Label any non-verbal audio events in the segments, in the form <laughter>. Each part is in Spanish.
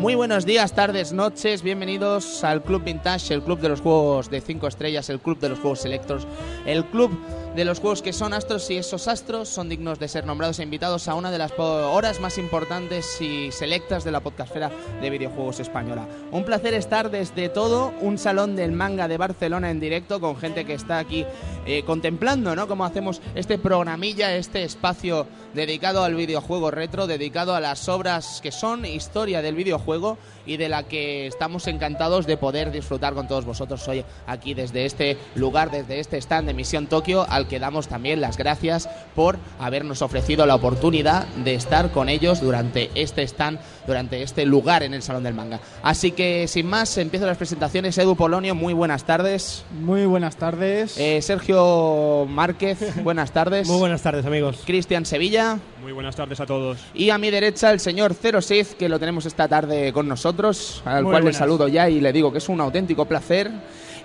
Muy buenos días, tardes, noches, bienvenidos al Club Vintage, el club de los juegos de 5 estrellas, el club de los juegos selectos, el club de los juegos que son astros y esos astros son dignos de ser nombrados e invitados a una de las horas más importantes y selectas de la podcastfera de videojuegos española. Un placer estar desde todo un salón del manga de Barcelona en directo con gente que está aquí eh, contemplando, ¿no? Cómo hacemos este programilla, este espacio dedicado al videojuego retro, dedicado a las obras que son historia del videojuego y de la que estamos encantados de poder disfrutar con todos vosotros hoy aquí desde este lugar, desde este stand de Misión Tokio, al que damos también las gracias por habernos ofrecido la oportunidad de estar con ellos durante este stand, durante este lugar en el Salón del Manga. Así que sin más, empiezo las presentaciones. Edu Polonio, muy buenas tardes. Muy buenas tardes. Eh, Sergio Márquez, <laughs> buenas tardes. Muy buenas tardes, amigos. Cristian Sevilla. Muy buenas tardes a todos. Y a mi derecha el señor Zero Sith, que lo tenemos esta tarde con nosotros, al Muy cual le buenas. saludo ya y le digo que es un auténtico placer.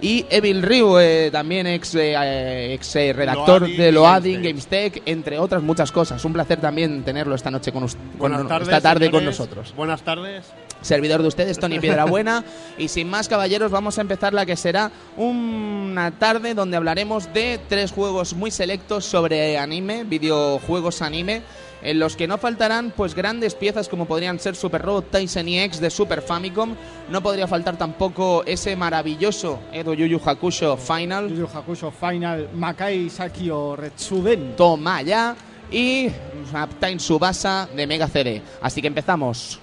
Y Evil Ryu, eh, también ex, eh, eh, ex eh, redactor Loading de Loading GameStake. GameStech, entre otras muchas cosas. Un placer también tenerlo esta noche con con- tardes. esta tarde con señores. nosotros. Buenas tardes. Servidor de ustedes, Tony Piedrabuena. <laughs> y sin más, caballeros, vamos a empezar la que será una tarde donde hablaremos de tres juegos muy selectos sobre anime, videojuegos anime, en los que no faltarán pues grandes piezas como podrían ser Super Robot Tyson EX de Super Famicom. No podría faltar tampoco ese maravilloso Edo Yu Yu Hakusho Final. Yu Yu Hakusho Final Makai Sakio Retsuden. Toma ya. Y Uptime Subasa de Mega CD. Así que empezamos.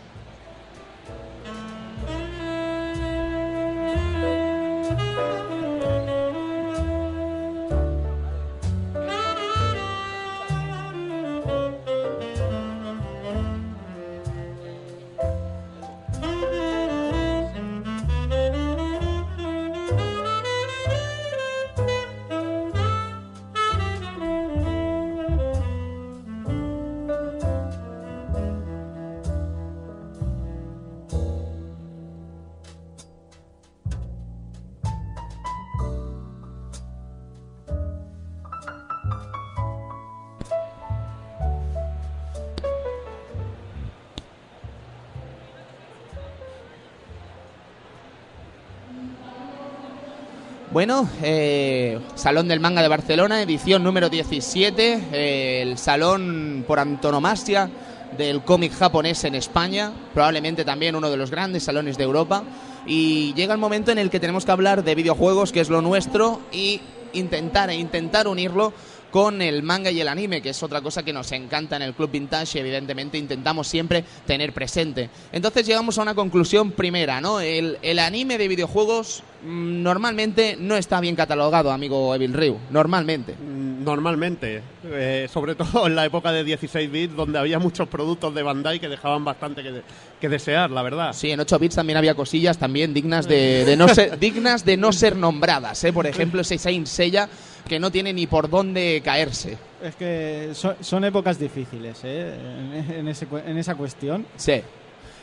Bueno, eh, Salón del Manga de Barcelona, edición número 17, eh, el salón por antonomasia del cómic japonés en España, probablemente también uno de los grandes salones de Europa. Y llega el momento en el que tenemos que hablar de videojuegos, que es lo nuestro, y intentar e intentar unirlo con el manga y el anime, que es otra cosa que nos encanta en el Club Vintage y evidentemente intentamos siempre tener presente. Entonces llegamos a una conclusión primera, ¿no? El, el anime de videojuegos mm, normalmente no está bien catalogado, amigo Evil Ryu, normalmente. Mm, Normalmente, eh, sobre <laughs> todo en la época de 16 bits, donde había muchos productos de Bandai que dejaban bastante que, de- que desear, la verdad. Sí, en 8 bits también había cosillas también dignas de, de no ser <laughs> dignas de no ser nombradas, ¿eh? Por ejemplo, ese Saint Seiya que no tiene ni por dónde caerse. Es que son, son épocas difíciles, ¿eh? En, en ese en esa cuestión. Sí.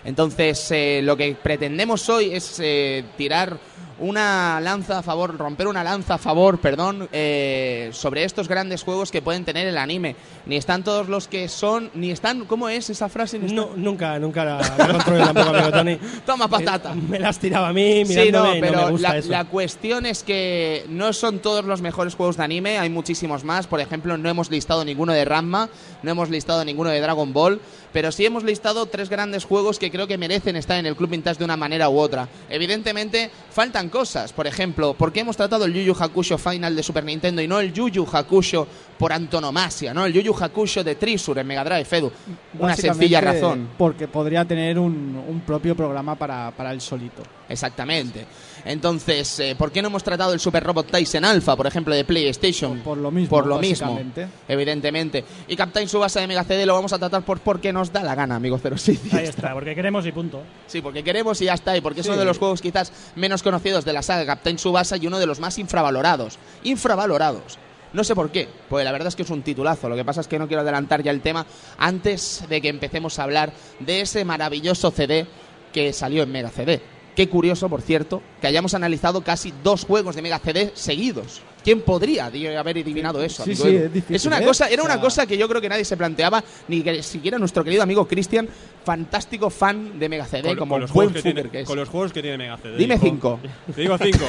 Entonces, eh, lo que pretendemos hoy es eh, tirar una lanza a favor, romper una lanza a favor, perdón, eh, sobre estos grandes juegos que pueden tener el anime. Ni están todos los que son, ni están, ¿cómo es esa frase? Ni No, nunca, nunca la, la controlé tampoco, amigo Tony. <laughs> Toma patata. Me, me las tiraba a mí, Sí, mirándome, no, y pero no me gusta la, eso. la cuestión es que no son todos los mejores juegos de anime, hay muchísimos más. Por ejemplo, no hemos listado ninguno de Ranma, no hemos listado ninguno de Dragon Ball, pero sí hemos listado tres grandes juegos que creo que merecen estar en el Club Vintage de una manera u otra. Evidentemente, faltan cosas. Por ejemplo, ¿por qué hemos tratado el Yu Yu Hakusho Final de Super Nintendo y no el Yu Yu Hakusho por antonomasia, ¿no? El Yu Yu Hakusho de Trisur en Mega Drive, Edu. Una sencilla razón. Porque podría tener un, un propio programa para, para el solito. Exactamente. Entonces, eh, ¿por qué no hemos tratado el Super Robot Tyson Alpha, por ejemplo, de PlayStation? Por lo mismo, Por lo mismo, evidentemente. Y Captain Subasa de Mega CD lo vamos a tratar por porque nos da la gana, amigo Zero City. Ahí está, porque queremos y punto. Sí, porque queremos y ya está. Y porque es uno de los juegos quizás menos conocidos de la saga Captain Subasa y uno de los más infravalorados. Infravalorados. No sé por qué, pues la verdad es que es un titulazo. Lo que pasa es que no quiero adelantar ya el tema antes de que empecemos a hablar de ese maravilloso CD que salió en Mega CD. Qué curioso, por cierto, que hayamos analizado casi dos juegos de Mega CD seguidos. ¿Quién podría haber adivinado eso? Sí, amigo sí, Edu? es difícil, una ¿eh? cosa, era O sea- una cosa que yo creo que nadie se planteaba, ni que siquiera nuestro querido amigo Cristian, fantástico fan de Mega CD, Con- como con los buen juegos que tiene, que es. Con los juegos que tiene Mega CD. Dime cinco. Te digo cinco.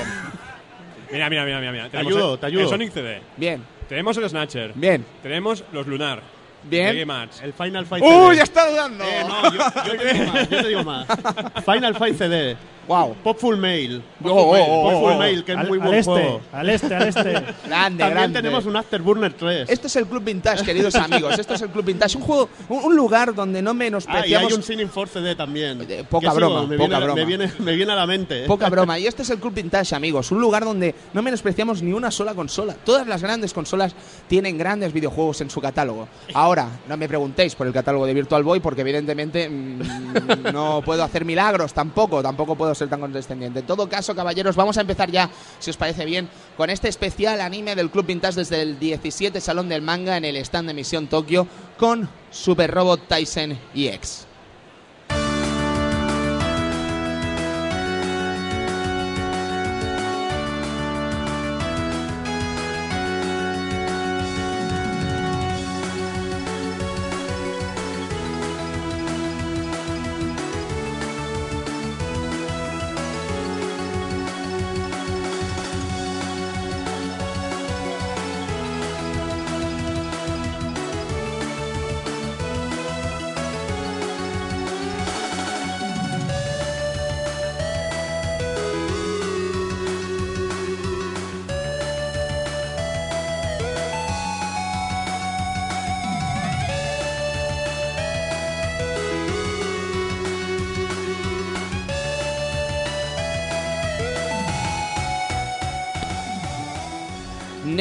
<laughs> mira, mira, mira, mira. mira. Tenemos ayudo, el- te ayudo. El Sonic CD. Bien, Tenemos el Snatcher. bien, Tenemos los Lunar. bien. Game Arts. El Final Fight ¡Uy, CD. ya está dudando! Eh, no, yo, yo te digo más, yo te digo más. <laughs> Final Fight CD. Wow. Popful Mail. Oh, oh, oh, Popful oh. Mail, que es al, muy al buen este, juego. al este, al este. <laughs> Grande, También grande. tenemos un Afterburner 3. Esto es el Club Vintage, queridos amigos. Esto es el Club Vintage. Un juego, un, un lugar donde no Ah, y hay menospreciamos. un Sinning Force CD también. Eh, poca broma, me poca viene, a- broma. Me viene, me viene a la mente. ¿eh? Poca broma. Y este es el Club Vintage, amigos. Un lugar donde no menospreciamos ni una sola consola. Todas las grandes consolas tienen grandes videojuegos en su catálogo. Ahora, no me preguntéis por el catálogo de Virtual Boy, porque evidentemente mm, no puedo hacer milagros tampoco. Tampoco puedo ser tan condescendiente. En todo caso, caballeros, vamos a empezar ya, si os parece bien, con este especial anime del Club Vintage desde el 17 Salón del Manga en el stand de Misión Tokio con Super Robot Tyson EX.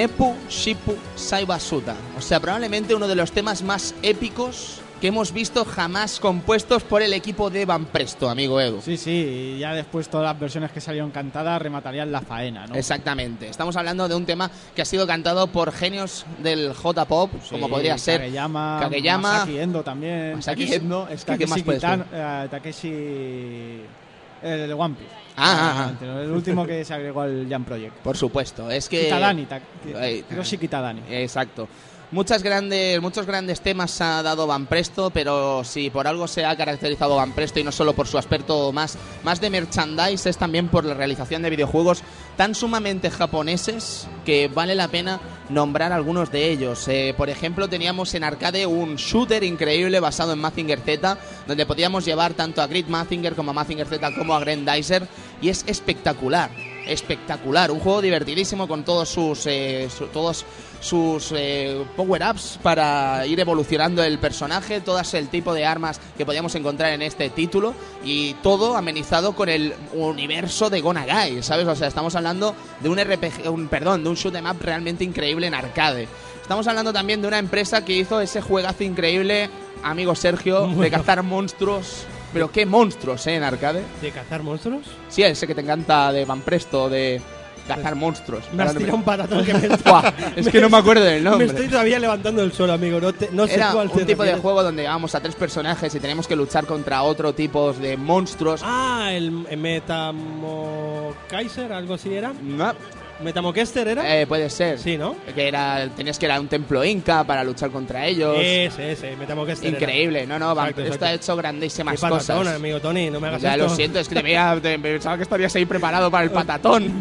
Nepu Shipu Saibasuta. O sea, probablemente uno de los temas más épicos que hemos visto jamás compuestos por el equipo de Van Presto, amigo Edu. Sí, sí, y ya después todas las versiones que salieron cantadas rematarían la faena, ¿no? Exactamente. Estamos hablando de un tema que ha sido cantado por genios del J-pop, Sí, como podría ser Kageyama, Kageyama, Masaki Endo también. Masaki Endo, es que ¿qué Takeshi más Kitan- eh, Takeshi... El One Piece. Ah, ah, ah. El último que se agregó al Jam Project. Por supuesto, es que... Kitadani. Ta- Ay, Hiroshi Kitadani. Exacto. Muchas grandes, muchos grandes temas ha dado Van Presto, pero si por algo se ha caracterizado Van Presto y no solo por su aspecto más, más de merchandise, es también por la realización de videojuegos tan sumamente japoneses que vale la pena nombrar algunos de ellos. Eh, por ejemplo, teníamos en arcade un shooter increíble basado en Mazinger Z, donde podíamos llevar tanto a Grid Mazinger como a Mazinger Z como a Grandizer, y es espectacular espectacular, un juego divertidísimo con todos sus eh, su- todos sus eh, power-ups para ir evolucionando el personaje, todas el tipo de armas que podíamos encontrar en este título y todo amenizado con el universo de Gonagai, ¿sabes? O sea, estamos hablando de un RPG, un perdón, de un shoot 'em up realmente increíble en arcade. Estamos hablando también de una empresa que hizo ese juegazo increíble, amigo Sergio, <laughs> de cazar monstruos. Pero qué monstruos, ¿eh? En arcade. ¿De cazar monstruos? Sí, ese que te encanta de Van Presto, de cazar monstruos. Me has tirado un patatón que <laughs> me es que no me acuerdo del <laughs> Me nombre. estoy todavía levantando el suelo, amigo. No, te- no sé Era cuál un tipo de juego donde llevábamos a tres personajes y teníamos que luchar contra otro tipo de monstruos. Ah, el el Metamo Kaiser, algo así era. No, ¿Metamokester era? eh, puede ser. sí, ¿no? Que era, tenías que ir a un templo inca para luchar contra ellos. Ese, ese, Metamokester. era. Increíble, no, no, Van Exacto, Presto exacto. ha hecho Qué grandísimas patatón, cosas. amigo Tony, no me hagas Ya esto. lo siento, es que te veía, <laughs> te- pensaba que estarías ahí preparado para el patatón.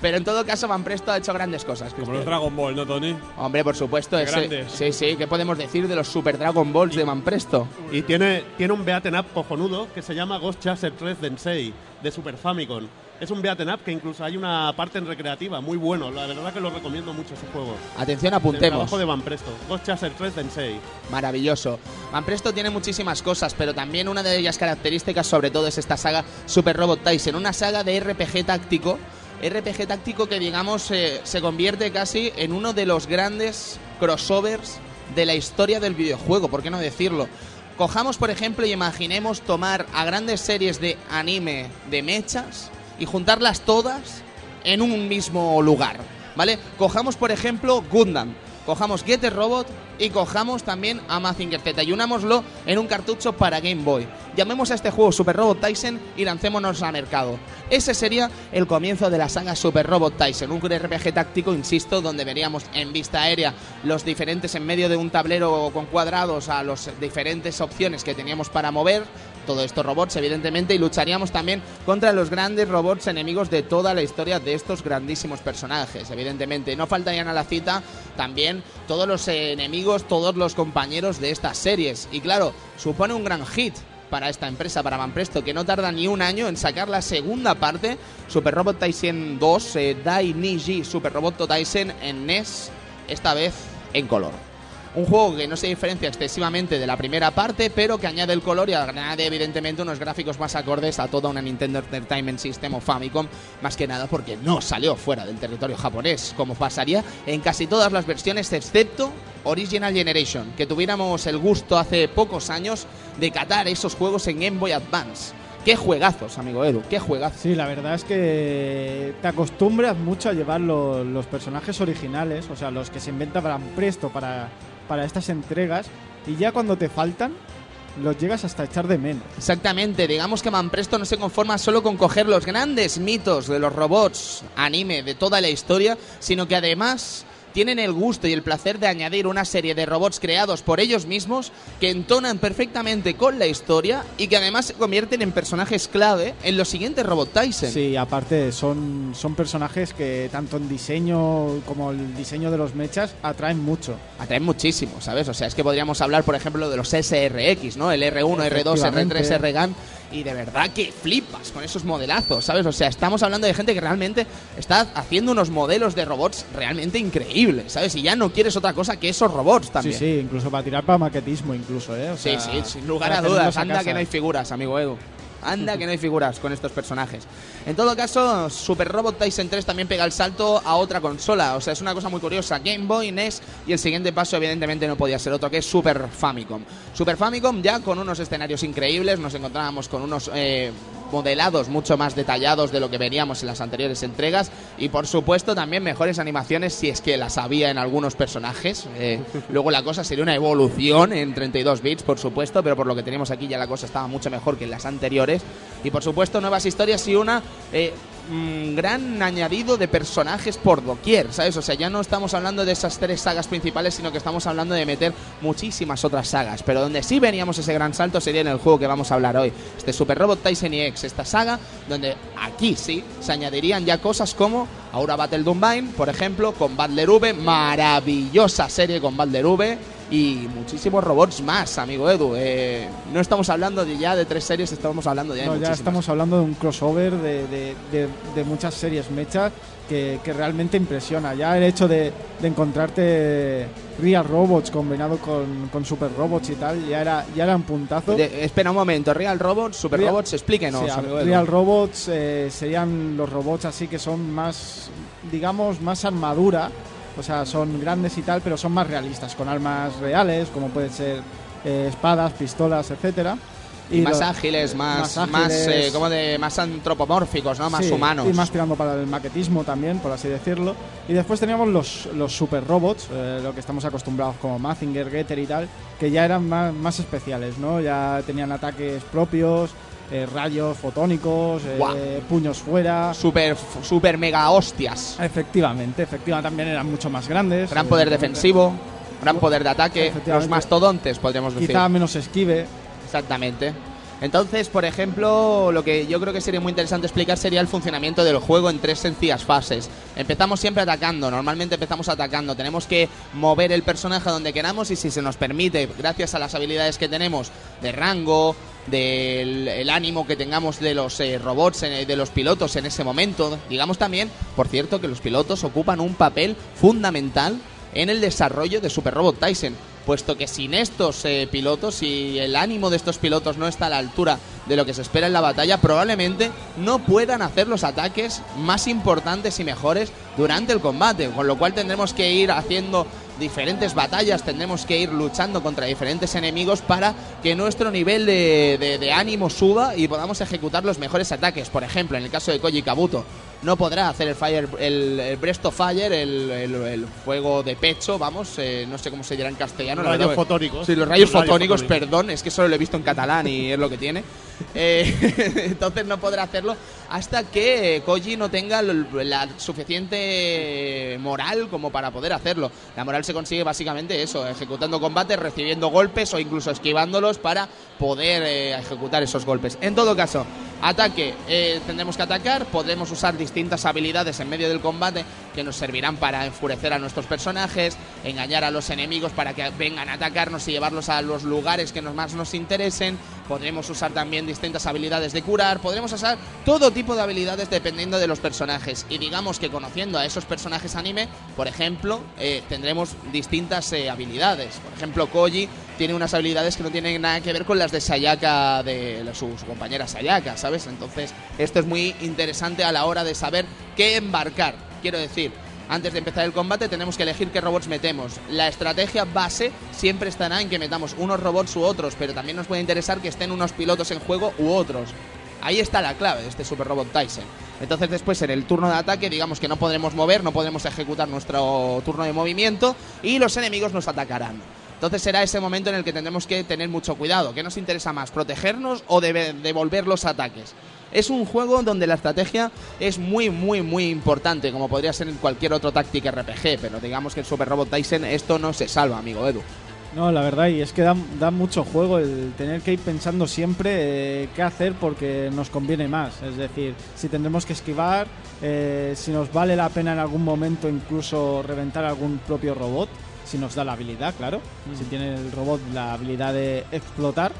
Pero en todo caso, Van Presto ha hecho grandes cosas. Como los Dragon Ball, ¿no, Tony? Hombre, por supuesto, Qué ese- grandes. sí, sí, ¿qué podemos decir de los Super Dragon Balls de Manpresto? Y tiene, tiene un beaten up cojonudo que se llama Ghost Chaser 3 Densei de Super Famicom. Es un beaten up que incluso hay una parte en recreativa, muy bueno. La verdad que lo recomiendo mucho ese juego. Atención, El apuntemos. trabajo de Van Presto. Ghost Chaser 3 Densei. Maravilloso. Manpresto tiene muchísimas cosas, pero también una de ellas características, sobre todo, es esta saga Super Robot Tyson, una saga de RPG táctico. RPG táctico que, digamos, eh, se convierte casi en uno de los grandes crossovers de la historia del videojuego, ¿por qué no decirlo? Cojamos, por ejemplo, y imaginemos tomar a grandes series de anime de mechas y juntarlas todas en un mismo lugar, ¿vale? Cojamos, por ejemplo, Gundam. cojamos Get a Robot y cojamos también a Mazinger Z y unámoslo en un cartucho para Game Boy. Llamemos a este juego Super Robot Tyson y lancémonos al mercado. Ese sería el comienzo de la saga Super Robot Tyson, un RPG táctico, insisto, donde veríamos en vista aérea los diferentes en medio de un tablero con cuadrados a las diferentes opciones que teníamos para mover todos estos robots, evidentemente, y lucharíamos también contra los grandes robots enemigos de toda la historia de estos grandísimos personajes, evidentemente. No faltarían a la cita también todos los enemigos, todos los compañeros de estas series. Y claro, supone un gran hit para esta empresa, para Manpresto, que no tarda ni un año en sacar la segunda parte, Super Robot Tyson 2, eh, Dai Niji Super Robot Tyson en NES, esta vez en color. Un juego que no se diferencia excesivamente de la primera parte, pero que añade el color y añade evidentemente unos gráficos más acordes a toda una Nintendo Entertainment System o Famicom, más que nada porque no salió fuera del territorio japonés, como pasaría en casi todas las versiones excepto Original Generation, que tuviéramos el gusto hace pocos años de catar esos juegos en Game Boy Advance. Qué juegazos, amigo Edu, qué juegazos. Sí, la verdad es que te acostumbras mucho a llevar lo- los personajes originales, o sea, los que se inventa para presto para, para estas entregas, y ya cuando te faltan, los llegas hasta echar de menos. Exactamente, digamos que Manpresto no se conforma solo con coger los grandes mitos de los robots anime de toda la historia, sino que además tienen el gusto y el placer de añadir una serie de robots creados por ellos mismos que entonan perfectamente con la historia y que además se convierten en personajes clave en los siguientes Robot Tyson. Sí, aparte son, son personajes que tanto en diseño como el diseño de los mechas atraen mucho. Atraen muchísimo, ¿sabes? O sea, es que podríamos hablar, por ejemplo, de los SRX, ¿no? El R1, R2, Efectivamente. R3, RGAN. Y de verdad que flipas con esos modelazos, ¿sabes? O sea, estamos hablando de gente que realmente está haciendo unos modelos de robots realmente increíbles, ¿sabes? Y ya no quieres otra cosa que esos robots también. Sí, sí, incluso para tirar para maquetismo, incluso, ¿eh? O Sí, sea, sí, sin lugar a dudas. Anda que no hay figuras, amigo Edu. Anda que no hay figuras con estos personajes. En todo caso, Super Robot Tyson 3 también pega el salto a otra consola. O sea, es una cosa muy curiosa. Game Boy, NES y el siguiente paso evidentemente no podía ser otro que Super Famicom. Super Famicom ya con unos escenarios increíbles. Nos encontrábamos con unos... eh, modelados mucho más detallados de lo que veríamos en las anteriores entregas y por supuesto también mejores animaciones si es que las había en algunos personajes. Eh, <laughs> luego la cosa sería una evolución en 32 bits, por supuesto, pero por lo que tenemos aquí ya la cosa estaba mucho mejor que en las anteriores. Y por supuesto nuevas historias y una eh, gran añadido de personajes por doquier, ¿sabes? O sea, ya no estamos hablando de esas tres sagas principales, sino que estamos hablando de meter muchísimas otras sagas. Pero donde sí veníamos ese gran salto sería en el juego que vamos a hablar hoy, este Super Robot Tyson EX, esta saga, donde aquí sí se añadirían ya cosas como Aura Battle Dombine, por ejemplo, con Badler V, maravillosa serie con Badler V y muchísimos robots más, amigo Edu. Eh, no estamos hablando de ya de tres series, estamos hablando ya de ya estamos hablando de un crossover de, de- de- de muchas series mechas que, que realmente impresiona. Ya el hecho de, de encontrarte Real Robots combinado con, con Super Robots y tal, ya era, ya era un puntazo. De- espera un momento, Real Robots, Super Real- Robots, explíquenos, Sí, a- amigo Edu. Real Robots eh, serían los robots así que son más, digamos, más armadura. O sea, son grandes y tal, pero son más realistas, con armas reales, como pueden ser eh, espadas, pistolas, etcétera. Y, más lo- ágiles, más, más más, ágiles. eh, como de más antropomórficos, ¿no? Más Sí, humanos. Y más tirando para el maquetismo también, por así decirlo. Y después teníamos los, los super robots, eh, lo que estamos acostumbrados como Mazinger, Getter y tal, que ya eran más, más especiales, ¿no? Ya tenían ataques propios, eh, rayos fotónicos, eh, puños fuera. Super, super mega hostias. Efectivamente, efectivamente también eran mucho más grandes. Gran eh, poder defensivo, gran poder de ataque, los mastodontes, podríamos decir. Quizá menos esquive. Exactamente. Entonces, por ejemplo, lo que yo creo que sería muy interesante explicar sería el funcionamiento del juego en tres sencillas fases. Empezamos siempre atacando, normalmente empezamos atacando. Tenemos que mover el personaje donde queramos y si se nos permite, gracias a las habilidades que tenemos de rango, del el ánimo que tengamos de los eh, robots, eh, de los pilotos en ese momento. Digamos también, por cierto, que los pilotos ocupan un papel fundamental en el desarrollo de Super Robot Tyson, puesto que sin estos eh, pilotos y el ánimo de estos pilotos no está a la altura de lo que se espera en la batalla, probablemente no puedan hacer los ataques más importantes y mejores durante el combate, con lo cual tendremos que ir haciendo diferentes batallas, tendremos que ir luchando contra diferentes enemigos para que nuestro nivel de, de- de ánimo suba y podamos ejecutar los mejores ataques. Por ejemplo, en el caso de Koji Kabuto, no podrá hacer el fire, el, el Breast of Fire, el, el- el fuego de pecho, vamos, eh, no sé cómo se dirá en castellano. la Rayos fotónicos. Sí, los rayos Los rayos fotónicos, fotónicos. perdón, es que solo lo he visto en catalán y es lo que tiene. <laughs> Eh, <laughs> entonces no podrá hacerlo hasta que eh, Koji no tenga la suficiente moral como para poder hacerlo. La moral se consigue básicamente eso, ejecutando combates, recibiendo golpes o incluso esquivándolos para poder eh, ejecutar esos golpes. En todo caso, ataque, tendremos que atacar, podremos usar distintas habilidades en medio del combate que nos servirán para enfurecer a nuestros personajes, engañar a los enemigos para que vengan a atacarnos y llevarlos a los lugares que más nos interesen. Podremos usar también distintas habilidades de curar, podremos usar todo tipo de habilidades dependiendo de los personajes. Y digamos que conociendo a esos personajes anime, por ejemplo, eh, tendremos distintas eh, habilidades. Por ejemplo, Koji tiene unas habilidades que no tienen nada que ver con las de Sayaka, de su, su compañera Sayaka, ¿sabes? Entonces, esto es muy interesante a la hora de saber qué embarcar. Quiero decir, antes de empezar el combate tenemos que elegir qué robots metemos. La estrategia base siempre estará en que metamos unos robots u otros, pero también nos puede interesar que estén unos pilotos en juego u otros. Ahí está la clave de este Super Robot Tyson. Entonces después en el turno de ataque digamos que no podremos mover, no podremos ejecutar nuestro turno de movimiento y los enemigos nos atacarán. Entonces será ese momento en el que tendremos que tener mucho cuidado. ¿Qué nos interesa más? ¿Protegernos o devolver los ataques? Es un juego donde la estrategia es muy, muy, muy importante, como podría ser en cualquier otro Tactic RPG, pero digamos que en Super Robot Tyson esto no se salva, amigo Edu. No, la verdad, y es que da, da mucho juego el tener que ir pensando siempre eh, qué hacer porque nos conviene más. Es decir, si tendremos que esquivar, eh, si nos vale la pena en algún momento incluso reventar algún propio robot, si nos da la habilidad, claro. Si tiene el robot la habilidad de explotar,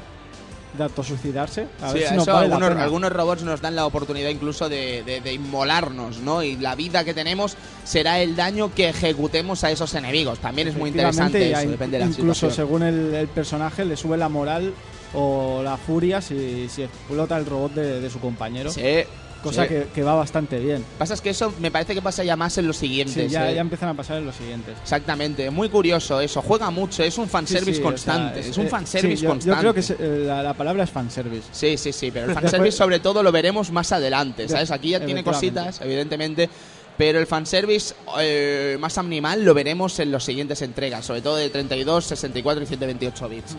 de autosuicidarse. A Sí, ver si eso vale algunos, algunos robots nos dan la oportunidad incluso de, de- de inmolarnos, ¿no? Y la vida que tenemos será el daño que ejecutemos a esos enemigos. También es muy interesante eso, depende de la incluso situación. según el, el personaje le sube la moral o la furia si, si explota el robot de, de su compañero. Sí, cosa sí. que, que va bastante bien. Pasa es que eso me parece que pasa ya más en los siguientes. Sí, ya, ¿eh? ya empiezan a pasar en los siguientes. Exactamente, muy curioso eso. Juega mucho, es un fanservice Sí, sí, o constante. sea, es, un eh, fanservice sí, yo, constante. Yo creo que eh, la, la palabra es fanservice. Sí, sí, sí, pero el <laughs> Después- fanservice sobre todo lo veremos más adelante, ¿sabes? Aquí ya tiene cositas, evidentemente, pero el fanservice eh, más animal lo veremos en las siguientes entregas, sobre todo de 32, 64 y 128 bits.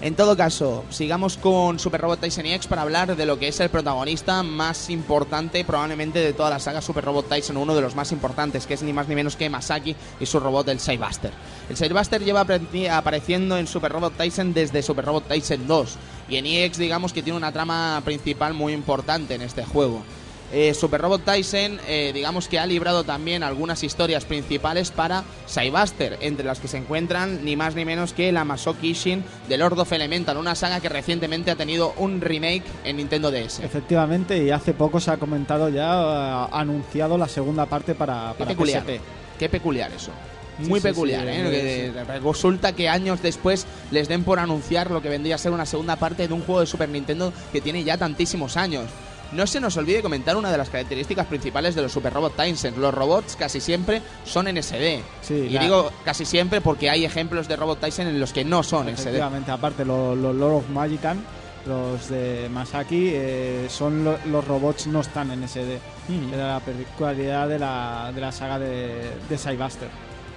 En todo caso, sigamos con Super Robot Tyson X para hablar de lo que es el protagonista más importante probablemente de toda la saga Super Robot Tyson, uno de los más importantes, que es ni más ni menos que Masaki y su robot el Sidebuster. El Sidebuster lleva apareciendo en Super Robot Tyson desde Super Robot Tyson 2 y en EX digamos que tiene una trama principal muy importante en este juego. Eh, Super Robot Tyson, eh, digamos que ha librado también algunas historias principales para Cybuster, entre las que se encuentran ni más ni menos que la Masoki Ishin de Lord of Elemental, una saga que recientemente ha tenido un remake en Nintendo DS. Efectivamente, y hace poco se ha comentado ya, ha anunciado la segunda parte para, Qué para peculiar, PSP. qué peculiar eso. Muy sí, peculiar, sí, ¿eh? Que Resulta que años después les den por anunciar lo que vendría a ser una segunda parte de un juego de Super Nintendo que tiene ya tantísimos años. No se nos olvide comentar una de las características principales de los Super Robot Tyson. Los robots casi siempre son en SD. Sí, y digo casi siempre porque hay ejemplos de Robot Tyson en los que no son SD. Efectivamente, aparte los, los Lord of Magican, los de Masaki, eh, son lo- los robots no están en SD. Mm. Era la peculiaridad de la, de la saga de, de Cybuster.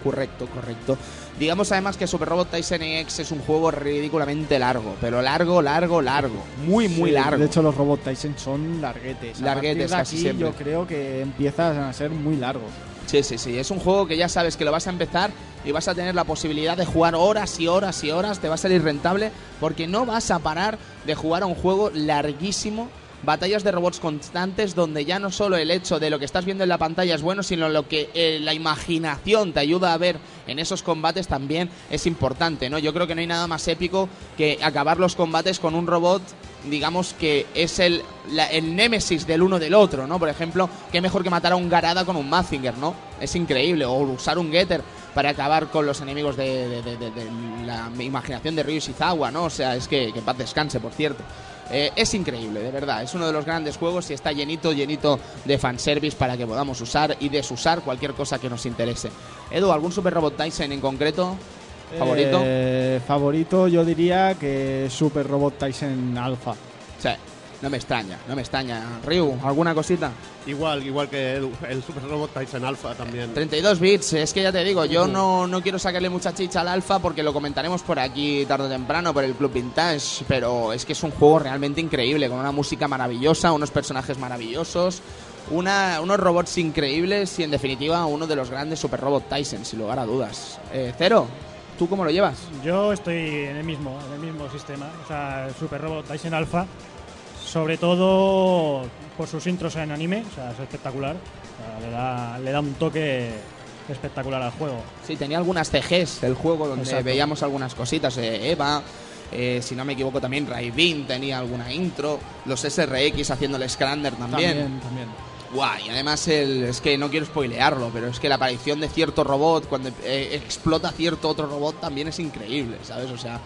Correcto, correcto. Digamos además que Super Robot Tyson X es un juego ridículamente largo, pero largo, largo, largo. Muy, muy Sí, largo. De hecho, los Robot Tyson son larguetes. A Larguetes, de casi aquí, siempre. Yo creo que empiezan a ser muy largos. Sí, sí, sí. Es un juego que ya sabes que lo vas a empezar y vas a tener la posibilidad de jugar horas y horas y horas. Te va a salir rentable porque no vas a parar de jugar a un juego larguísimo. Batallas de robots constantes donde ya no solo el hecho de lo que estás viendo en la pantalla es bueno, sino lo que eh, la imaginación te ayuda a ver en esos combates también es importante, ¿no? Yo creo que no hay nada más épico que acabar los combates con un robot digamos que es el, la- el némesis del uno del otro, ¿no? Por ejemplo, qué mejor que matar a un Garada con un Mazinger, ¿no? Es increíble. O usar un Getter para acabar con los enemigos de, la imaginación de Ryu Shizawa, ¿no? O sea, es que, que paz descanse, por cierto. Eh, es increíble, de verdad. Es uno de los grandes juegos y está llenito, llenito de fanservice para que podamos usar y desusar cualquier cosa que nos interese. Edu, ¿algún Super Robot Tyson en concreto? ¿Favorito? Eh, favorito, yo diría que Super Robot Tyson Alpha. Sí, no me extraña, no me extraña. Ryu, ¿alguna cosita? Igual, igual que el, el Super Robot Tyson Alpha también. 32 bits, es que ya te digo, yo no, no quiero sacarle mucha chicha al alfa porque lo comentaremos por aquí tarde o temprano, por el Club Vintage, pero es que es un juego realmente increíble, con una música maravillosa, unos personajes maravillosos, una, unos robots increíbles y en definitiva uno de los grandes Super Robot Tyson, sin lugar a dudas. Eh, Cero, ¿tú cómo lo llevas? Yo estoy en el mismo, en el mismo sistema, o sea, el Super Robot Tyson Alpha, sobre todo por sus intros en anime, o sea, es espectacular, o sea, le, da, le da un toque espectacular al juego. Sí, tenía algunas CGs el juego donde Exacto. veíamos algunas cositas, eh, Eva, eh, si no me equivoco también Raivin tenía alguna intro, los SRX haciendo el Scrander también. También, también. Guay, y además el, es que no quiero spoilearlo, pero es que la aparición de cierto robot cuando eh, explota cierto otro robot también es increíble, ¿sabes? O sea,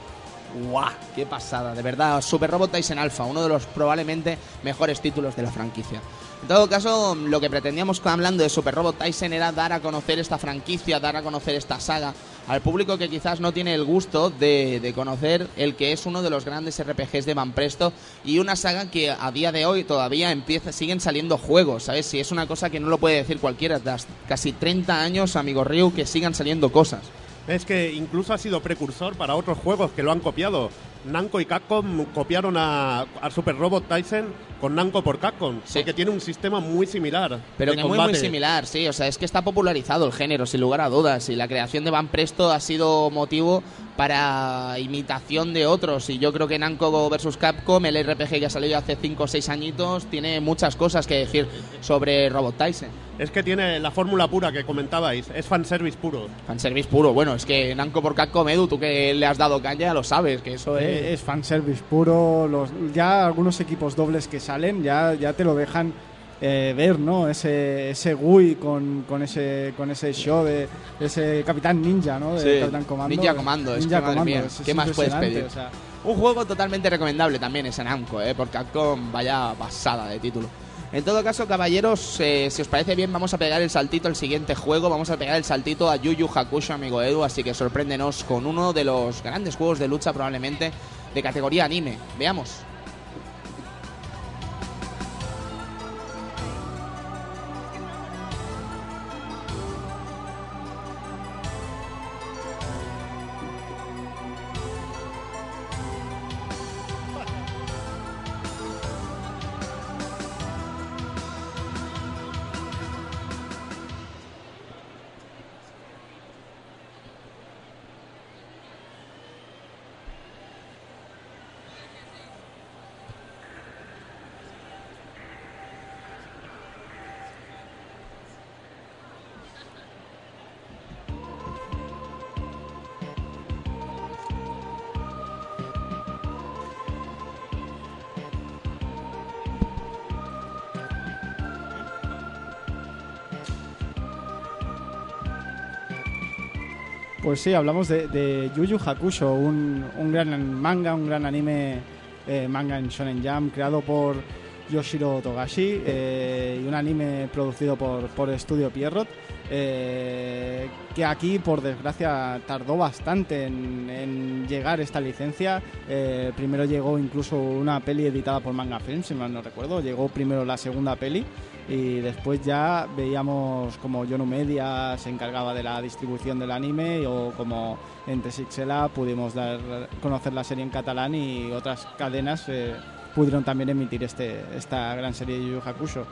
guau, qué pasada, de verdad. Super Robot Tyson Alpha, uno de los probablemente mejores títulos de la franquicia. En todo caso, lo que pretendíamos hablando de Super Robot Tyson era dar a conocer esta franquicia, dar a conocer esta saga al público que quizás no tiene el gusto de, conocer el que es uno de los grandes RPGs de Manpresto y una saga que a día de hoy todavía empieza, siguen saliendo juegos, ¿sabes? Si es una cosa que no lo puede decir cualquiera, casi 30 años, amigo Ryu, que sigan saliendo cosas. Es que incluso ha sido precursor para otros juegos que lo han copiado. Namco y Capcom copiaron a, a Super Robot Tyson con Namco por Capcom, Sí. porque tiene un sistema muy similar. Pero de que muy, muy combate. similar, sí. O sea, es que está popularizado el género, sin lugar a dudas. Y la creación de Van Presto ha sido motivo para imitación de otros. Y yo creo que Namco vs Capcom, el RPG que ha salido hace 5 o 6 añitos, tiene muchas cosas que decir sobre Robot Tyson. Es que tiene la fórmula pura que comentabais, es fanservice puro. Fanservice puro. Bueno, es que Namco por Capcom, Edu, tú que le has dado caña, lo sabes, que eso es... Eh, es fanservice puro. Los, ya algunos equipos dobles que salen ya, ya te lo dejan eh, ver, ¿no? Ese, ese GUI con, con, ese, con ese show de ese Capitán Ninja, ¿no? De Sí, Capitán Comando. Ninja Comando, es Ninja que, madre Comando, mía, es- es ¿qué más puedes pedir? o sea, Un juego totalmente recomendable también ese Namco, ¿eh? por Capcom, vaya pasada de título. En todo caso, caballeros, eh, si os parece bien, vamos a pegar el saltito al siguiente juego. Vamos a pegar el saltito a Yu Yu Hakusho, amigo Edu. Así que sorpréndenos con uno de los grandes juegos de lucha, probablemente de categoría anime. Veamos. Pues sí, hablamos de, de Yu Yu Hakusho, un, un gran manga, un gran anime, eh, manga en Shonen Jump, creado por Yoshiro Togashi, eh, y un anime producido por, por Estudio Pierrot, eh, que aquí, por desgracia, tardó bastante en, en llegar esta licencia. Eh, primero llegó incluso una peli editada por Manga Film, si mal no recuerdo, llegó primero la segunda peli y después ya veíamos como Yono Media se encargaba de la distribución del anime o como Ente Sixela pudimos dar conocer la serie en catalán y otras cadenas eh, pudieron también emitir este, esta gran serie de Yu Yu Hakusho.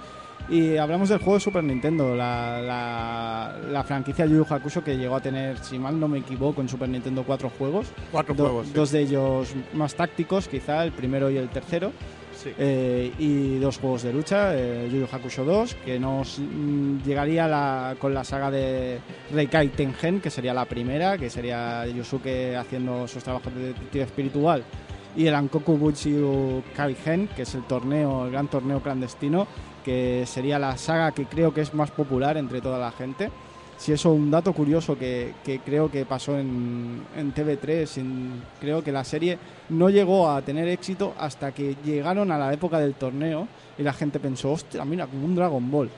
Y hablamos del juego de Super Nintendo, la, la, la franquicia Yu Yu Hakusho que llegó a tener, si mal no me equivoco, en Super Nintendo cuatro juegos. Cuatro Do- juegos. sí. Dos de ellos más tácticos, quizá, el primero y el tercero. Eh, y dos juegos de lucha, eh, Yu Yu Hakusho 2, que nos mm, llegaría con la saga de Reikai Tengen, que sería la primera, que sería Yusuke haciendo sus trabajos de detective espiritual, y el Ankoku Buchiu Kaigen, que es el torneo, el gran torneo clandestino, que sería la saga que creo que es más popular entre toda la gente. Si eso un dato curioso que, que creo que pasó en, en TV3, en- creo que la serie no llegó a tener éxito hasta que llegaron a la época del torneo y la gente pensó, hostia, mira, como un Dragon Ball.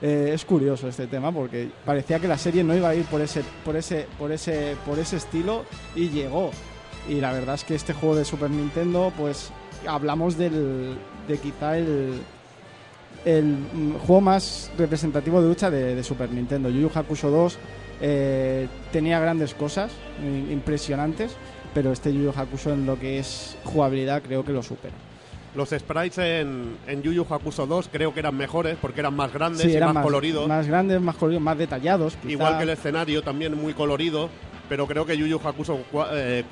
Eh, es curioso este tema porque parecía que la serie no iba a ir por ese, por ese, por ese, por ese estilo y llegó. Y la verdad es que este juego de Super Nintendo, pues hablamos del, de quizá el, el mm, juego más representativo de lucha de, de Super Nintendo. Yu Yu Hakusho 2 eh, tenía grandes cosas, impresionantes, pero este Yu Yu Hakusho en lo que es jugabilidad creo que lo supera. Los sprites en, en Yu Yu Hakusho 2 creo que eran mejores porque eran más grandes Sí, y eran más, coloridos. Más grandes, más coloridos, más detallados. quizá. Igual que el escenario también muy colorido, pero creo que Yu Yu Hakusho 4 eh,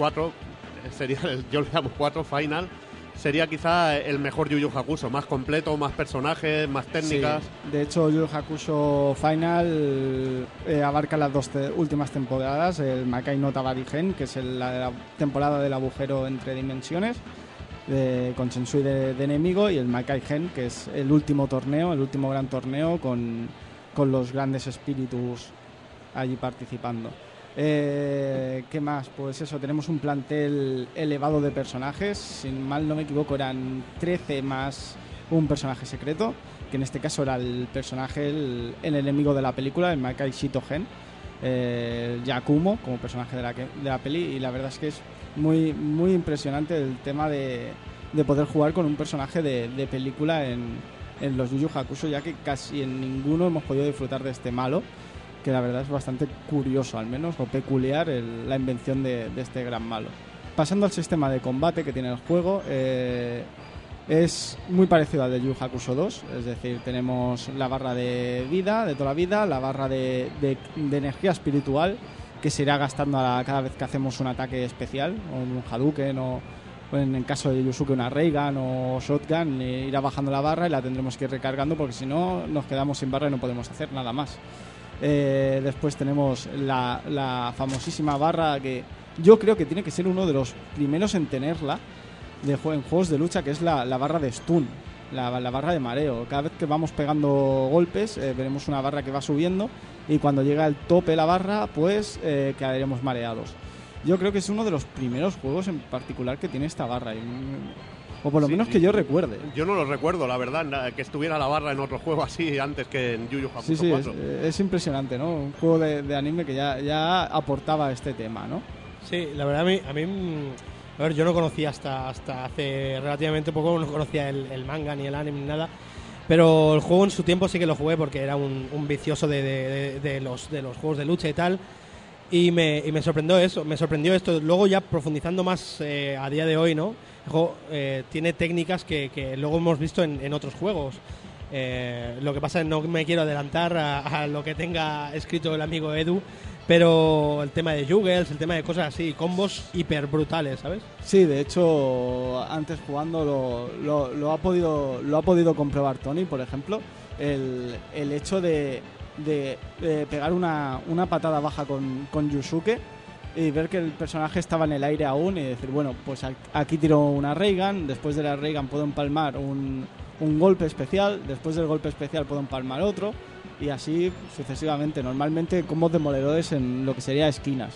sería, el- yo le llamo 4 Final, sería quizá el mejor Yu Yu Hakusho, más completo, más personajes, más técnicas. Sí. De hecho, Yu Yu Hakusho Final eh, abarca las dos te- últimas temporadas, el Makai no Tabarigen, que es el- la, la temporada del agujero entre dimensiones, de, con Sensui de, de enemigo, y el Makai Gen, que es el último torneo, el último gran torneo con, con los grandes espíritus allí participando. Eh, ¿Qué más? Pues eso, tenemos un plantel elevado de personajes. Sin mal no me equivoco, eran 13 más un personaje secreto, que en este caso era el personaje, el, enemigo de la película, el Makai Shito Gen, eh, Yakumo, como personaje de la, de la peli. Y la verdad es que es muy, muy impresionante el tema de, de poder jugar con un personaje de, de película en, en los Yu Yu Hakusho, ya que casi en ninguno hemos podido disfrutar de este malo que la verdad es bastante curioso, al menos, o peculiar el- la invención de, este gran malo. Pasando al sistema de combate que tiene el juego, eh, es muy parecido al de Yu Hakusho 2, es decir, tenemos la barra de vida, de toda la vida, la barra de, de- de energía espiritual, que se irá gastando a la- cada vez que hacemos un ataque especial, o un Hadouken, o, o en el caso de Yusuke una Raygun o Shotgun, irá bajando la barra y la tendremos que ir recargando porque si no nos quedamos sin barra y no podemos hacer nada más. Eh, después tenemos la, famosísima barra que yo creo que tiene que ser uno de los primeros en tenerla de en juegos de lucha, que es la, barra de stun, la, barra de mareo. Cada vez que vamos pegando golpes, eh, veremos una barra que va subiendo y cuando llega al tope la barra, pues eh, mareados. Yo creo que es uno de los primeros juegos en particular que tiene esta barra. mm, o por lo Sí, menos sí. que yo recuerde. Yo no lo recuerdo, la verdad, que estuviera la barra en otro juego así antes que en Yu Yu Hakusho Sí, sí, es, 4. es impresionante, ¿no? Un juego de, de anime que ya, ya aportaba este tema, ¿no? Sí, la verdad a mí, a mí mm, a ver, yo no conocía hasta, hasta hace relativamente poco, no conocía el, el manga ni el anime ni nada. Pero el juego en su tiempo sí que lo jugué porque era un, un vicioso de, de- de- de los, de los juegos de lucha y tal. Y me, y me sorprendió eso, me sorprendió esto. Luego ya profundizando más eh, a día de hoy, ¿no? Eh, tiene técnicas que, que luego hemos visto en, en otros juegos. Eh, lo que pasa es que no me quiero adelantar a, a lo que tenga escrito el amigo Edu, pero el tema de juggles, el tema de cosas así, combos hiper brutales, ¿sabes? Sí, de hecho, antes jugando lo, lo- lo ha, podido, lo ha podido comprobar Tony, por ejemplo, el, el hecho de, de, de pegar una, una patada baja con, con Yusuke y ver que el personaje estaba en el aire aún y decir, bueno, pues aquí tiro una Reagan, después de la Reagan puedo empalmar un, un golpe especial, después del golpe especial puedo empalmar otro y así sucesivamente, normalmente combos demoledores en lo que sería esquinas.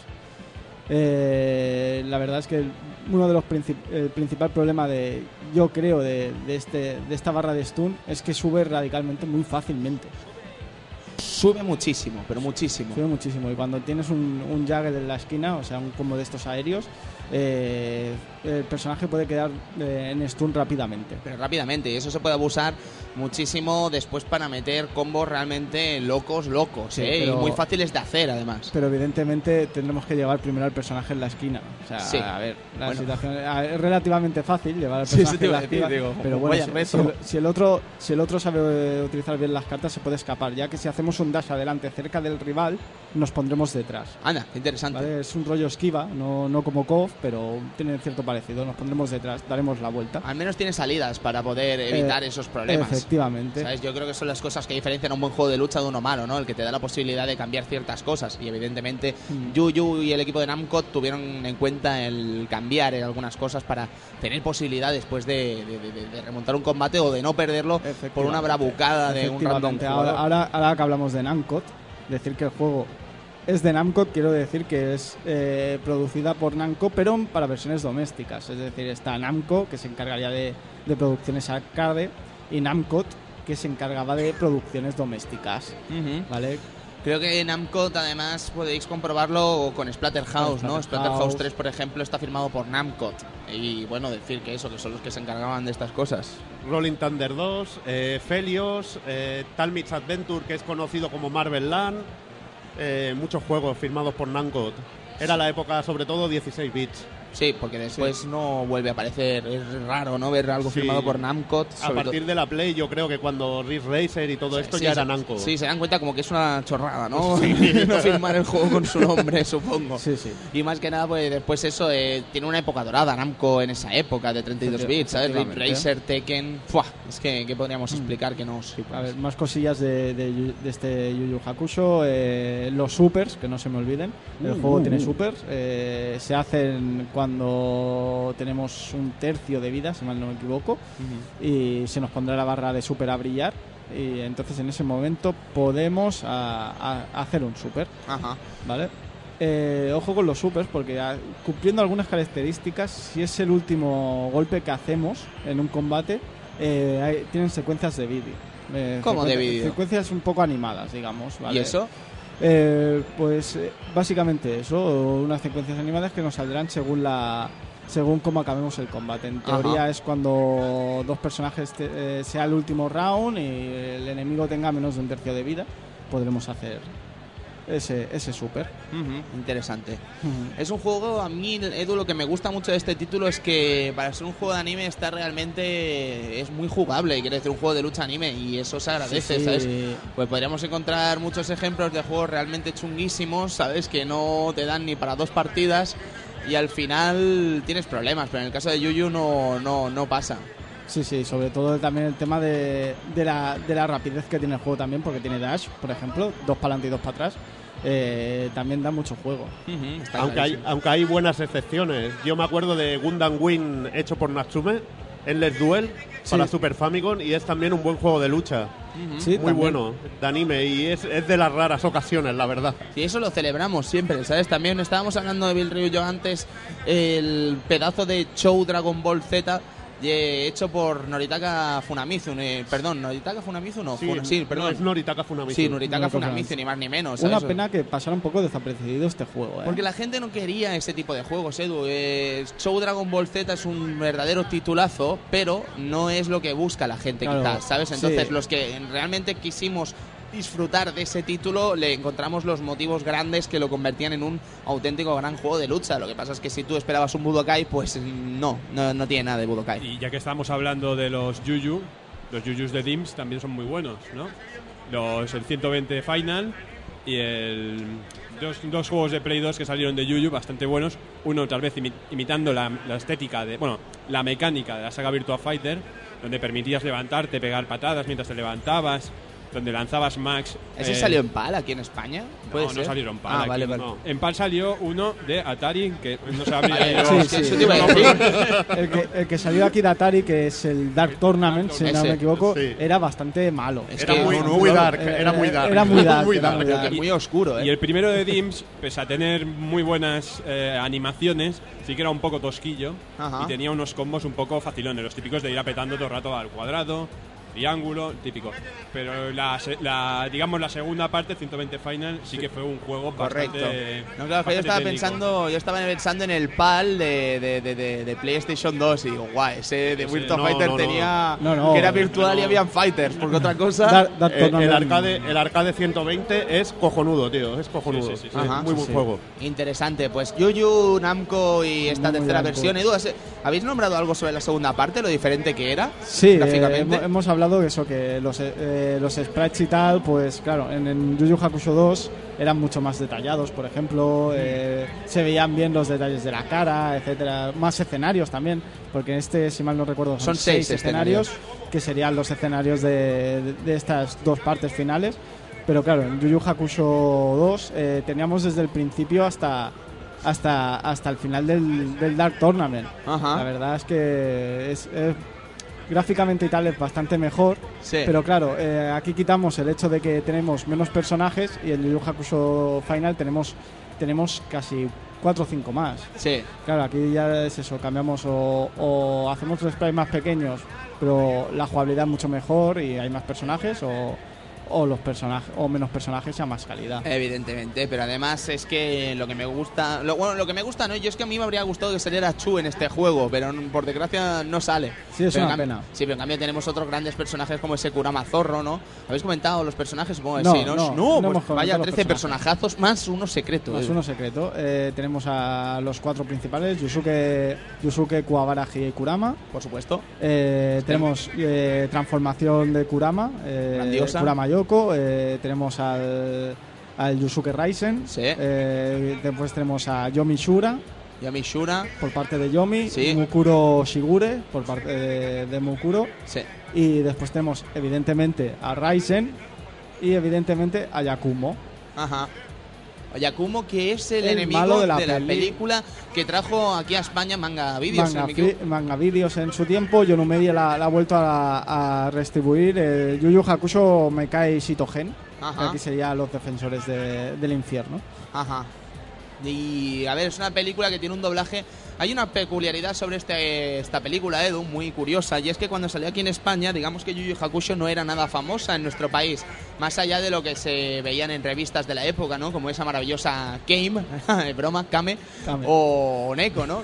Eh, la verdad es que uno de los princip- el principal problema de yo creo de, de este de esta barra de stun es que sube radicalmente muy fácilmente Sube muchísimo, pero muchísimo. sube muchísimo y cuando tienes un, un Jagger en la esquina o sea un combo de estos aéreos eh, el personaje puede quedar eh, en stun rápidamente Pero rápidamente, y eso se puede abusar muchísimo después para meter combos realmente locos, locos, Sí, ¿eh? pero- Y muy fáciles de hacer, además. pero evidentemente tendremos que llevar primero al personaje en la esquina o sea Sí. a ver la Bueno. situación es relativamente fácil llevar al Sí, personaje sí, te en la esquina digo, pero bueno si, si el, si el otro si el otro sabe utilizar bien las cartas se puede escapar ya que si hacemos un dash adelante cerca del rival nos pondremos detrás Anda, qué interesante. ¿vale? Es un rollo esquiva, no, no como KOF, pero tiene cierto parecido. Nos pondremos detrás, daremos la vuelta. Al menos tiene salidas para poder evitar Eh, esos problemas. Efectivamente. ¿Sabes? Yo creo que son las cosas que diferencian a un buen juego de lucha de uno malo, ¿no? El que te da la posibilidad de cambiar ciertas cosas. Y evidentemente, Mm. Yu Yu y el equipo de Namco tuvieron en cuenta el cambiar en algunas cosas para tener posibilidad después de, de- de- de remontar un combate o de no perderlo por una bravucada de un random. Ahora, ahora, ahora que hablamos de Nankot, decir que el juego es de Namco, quiero decir que es eh, producida por Namco, pero para versiones domésticas. Es decir, está Namco, que se encargaría de, de producciones arcade, y Namcot, que se encargaba de producciones domésticas. ¿Vale? Creo que en Namcot además podéis comprobarlo con Splatterhouse, Con ¿no? Splatterhouse. Splatterhouse 3, por ejemplo, está firmado por Namcot. Y bueno, decir que eso, que son los que se encargaban de estas cosas. Rolling Thunder 2, eh, Felios, eh, Talmid's Adventure, que es conocido como Marvel Land, eh, muchos juegos firmados por Namco. Era la época, sobre todo, 16 bits. Sí, porque después no vuelve a aparecer. Es raro, ¿no? Ver algo Sí. firmado por Namcot. A partir de la Play, yo creo que cuando Ridge Racer y todo to- esto Sí, ya era Namco. Sí, se dan cuenta como que es una chorrada, ¿no? <laughs> no firmar el juego con su nombre, <laughs> supongo. Sí, sí. Y más que nada, pues después eso, eh, tiene una época dorada, Namco en esa época de 32 Efecti- bits, ¿sabes? Efectivamente. Racer, Tekken. ¡Fua! Es que, ¿qué podríamos explicar que no os A ver, más cosillas de, de de este Yu Yu Hakusho. eh, los supers, que no se me olviden. El Uh, juego uh, tiene supers. eh, se hacen cuando tenemos un tercio de vida, si mal no me equivoco. Y se nos pondrá la barra de super a brillar. Y entonces en ese momento podemos a- a- hacer un super. Ajá. ¿Vale? Eh, ojo con los supers, porque ah, cumpliendo algunas características, si es el último golpe que hacemos en un combate, eh, hay- tienen secuencias de vídeo. Eh, ¿Cómo de secuencia- vídeo? Secuencias un poco animadas, digamos. ¿vale? ¿Y eso? Eh, pues eh, básicamente eso, unas secuencias animadas que nos saldrán según la según cómo acabemos el combate. En Ajá. teoría es cuando dos personajes te- eh, sea el último round y el enemigo tenga menos de un tercio de vida, podremos hacer ese, ese super. Interesante. Es un juego, a mí, Edu, lo que me gusta mucho de este título es que para ser un juego de anime está realmente. es muy jugable, quiere decir, un juego de lucha anime y eso se agradece, Sí, sí. ¿sabes? Pues podríamos encontrar muchos ejemplos de juegos realmente chunguísimos, ¿sabes? Que no te dan ni para dos partidas y al final tienes problemas, pero en el caso de Yuyu no, no, no pasa. Sí, sí, sobre todo también el tema de, de, la, de la rapidez que tiene el juego también, porque tiene dash, por ejemplo, dos para adelante y dos para atrás, eh, también da mucho juego. Aunque hay, aunque hay buenas excepciones. Yo me acuerdo de Gundam Wing hecho por Natsume, Endless Duel, para. Super Famicom, y es también un buen juego de lucha. Sí, Muy también. bueno, de anime, y es, es de las raras ocasiones, la verdad. Y eso lo celebramos siempre, ¿sabes? También estábamos hablando de Bill Ryu antes, el pedazo de show Dragon Ball Z hecho por Noritaka Funamizu, eh, perdón, Noritaka Funamizu no, Funa- sí, perdón. no, es Noritaka Funamizu. sí, Noritaka Funamizu, ni más ni menos. Una ¿sabes? pena que pasara un poco desapercibido este juego. ¿eh? Porque la gente no quería ese tipo de juegos, Edu. Eh, Show Dragon Ball Z es un verdadero titulazo, pero no es lo que busca la gente, Claro, quizás, ¿sabes? Entonces, sí. los que realmente quisimos disfrutar de ese título, le encontramos los motivos grandes que lo convertían en un auténtico gran juego de lucha. Lo que pasa es que si tú esperabas un Budokai, pues no, no, no tiene nada de Budokai. Y ya que estamos hablando de los Yuyu, los Yuyus de Dims también son muy buenos, ¿no? Los, el 120 Final y el. Dos, dos juegos de Play 2 que salieron de Yuyu bastante buenos. Uno, tal vez imi- imitando la, la estética de. Bueno, la mecánica de la saga Virtua Fighter, donde permitías levantarte, pegar patadas mientras te levantabas, donde lanzabas Max. ¿Ese eh, salió en PAL aquí en España? ¿Puede No, no ser? salieron PAL. Ah, aquí, vale, vale. no. En PAL salió uno de Atari, que no. Vale, yo- Sí, sí. decir. <laughs> <laughs> el, que, el que salió aquí de Atari, que es el Dark Tournament, si no me equivoco, sí. era bastante malo. Es Era que- muy, no, muy no, dark, eh, era muy dark. era muy dark, muy era dark. dark. muy oscuro, ¿eh? Y el primero de Dims, pese a tener muy buenas eh, animaciones, sí que era un poco tosquillo Ajá. y tenía unos combos un poco facilones, los típicos de ir apretando todo el rato al cuadrado, triángulo, típico. Pero la, se- la- digamos la segunda parte, 120 Final, sí que fue un juego Correcto. bastante. No, claro, bastante yo estaba técnico. pensando, yo estaba pensando en el PAL de, de, de, de- de PlayStation 2 y digo, guau, ese de Virtua no, Fighter no, tenía No, no, que era no, virtual y habían fighters, porque otra cosa Eh, el, arcade, el arcade 120 es cojonudo, tío. Es cojonudo. Sí, sí, Ajá. muy Sí, buen sí. juego. interesante. Pues Yuyu, Namco y esta Muy tercera Namco. versión. Edu, ¿has- ¿habéis nombrado algo sobre la segunda parte, lo diferente que era? Sí, eh, gráficamente? hemos, hemos hablado de eso, que los, eh, los sprites y tal, pues claro, en, en Yu Yu Hakusho 2 eran mucho más detallados, por ejemplo, eh, se veían bien los detalles de la cara, etcétera, más escenarios también, porque en este, si mal no recuerdo, son, Son seis escenarios, que serían los escenarios de, de- de estas dos partes finales. Pero claro, en Yu Yu Hakusho 2 eh, teníamos desde el principio hasta hasta hasta el final del, del Dark Tournament. Ajá. La verdad es que es, es- gráficamente y tal es bastante mejor. Sí. Pero claro, eh, aquí quitamos el hecho de que tenemos menos personajes y en Yu Yu Hakusho Final tenemos, tenemos casi 4 o 5 más. Sí. Claro, aquí ya es eso, cambiamos o, o hacemos los sprites más pequeños, pero la jugabilidad es mucho mejor y hay más personajes, o, o los personajes o menos personajes a más calidad. Evidentemente, pero además es que lo que me gusta, lo, bueno, lo que me gusta no, yo es que a mí me habría gustado que saliera Chu en este juego, pero por desgracia no sale. Sí, es Pero una pena. Sí, pero en cambio tenemos otros grandes personajes como ese Kurama Zorro, ¿no? ¿Habéis comentado los personajes? Supongo No, sí, ¿no? no, no pues vaya los 13 personajes. personajazos más uno secreto. Más eh. uno secreto. Eh, tenemos a los cuatro principales, Yusuke, Yusuke Kuwabara y Kurama. Por supuesto. Eh, tenemos transformación de Kurama, Grandiosa. Kurama Eh, tenemos al, al Yusuke Raisen. Sí. Eh, después tenemos a Yomi Shura Yami Shura. por parte de Yomi. Sí. Mukuro Shigure por parte de, de Mukuro. Sí. Y después tenemos evidentemente a Raisen y evidentemente a Yakumo. Ajá. Yakumo, que es el, El enemigo de de la, película que trajo aquí a España Manga Videos. manga, fi- manga vídeos en su tiempo. Yonumedia la, la ha vuelto a, a restribuir. Eh, Yu Yu Hakusho Mekai Shitogen. que aquí serían los defensores de- del infierno. Ajá. Y a ver, es una película que tiene un doblaje. Hay una peculiaridad sobre este, esta película, Edu, muy curiosa, y es que cuando salió aquí en España, digamos que Yu Yu Hakusho no era nada famosa en nuestro país, más allá de lo que se veían en revistas de la época, ¿no? Como esa maravillosa Kame, <laughs> broma, Kame, Kame. o Neko, ¿no?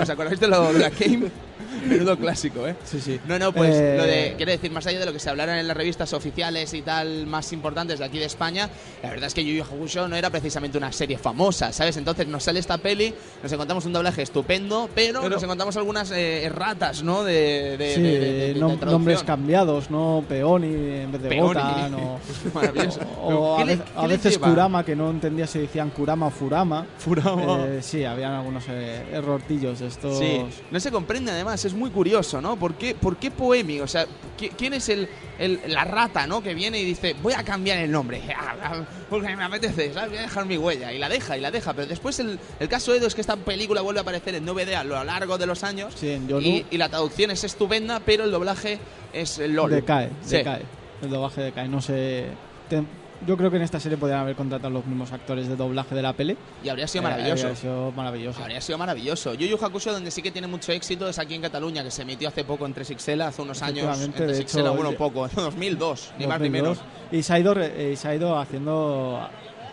¿Os acordáis, de, lo, de la Kame? <laughs> Menudo clásico, ¿eh? Sí, sí. No, no, pues Eh, lo de, quiero decir, más allá de lo que se hablaran en las revistas oficiales y tal más importantes de aquí de España, la verdad es que Yu Yu Hakusho no era precisamente una serie famosa, ¿sabes? Entonces nos sale esta peli, nos encontramos un doblaje estupendo, pero, Pero- nos encontramos algunas eh, erratas, ¿no? De, de, Sí, de- de- de- de nom- traducción. nombres cambiados, ¿no? Peoni en vez de Peoni. Gotan. <laughs> O, Maravilloso. o a, ¿Qué le- vez- qué a le veces lleva? Kurama, que no entendía si decían Kurama o Furama. Furama. Eh, sí, habían algunos eh, errortillos estos. Sí, no se comprende además, es muy curioso, ¿no? ¿Por qué, por qué Poemi? O sea, ¿qui- ¿quién es el, el- la rata, ¿no? Que viene y dice, voy a cambiar el nombre, <laughs> porque me apetece, ¿sabes? Voy a dejar mi huella, y la deja, y la deja. Pero después el, el caso Edo es que esta película vuelve a aparecer en DVD a lo largo de los años, Sí, en y, y la traducción es estupenda, pero el doblaje es LOL. Decae, Sí. decae. El doblaje decae. No sé. te- yo creo que en esta serie podrían haber contratado los mismos actores de doblaje de la peli. Y habría sido Eh, maravilloso. habría sido maravilloso. Habría sido maravilloso. Yu Yu Hakusho, donde sí que tiene mucho éxito, es aquí en Cataluña, que se emitió hace poco en 3XL, hace unos años. En Efectivamente, de 3XL, hecho, bueno, poco, <laughs> en 2002, ni más ni 2002. menos. Y se ha ido, eh, se ha ido haciendo.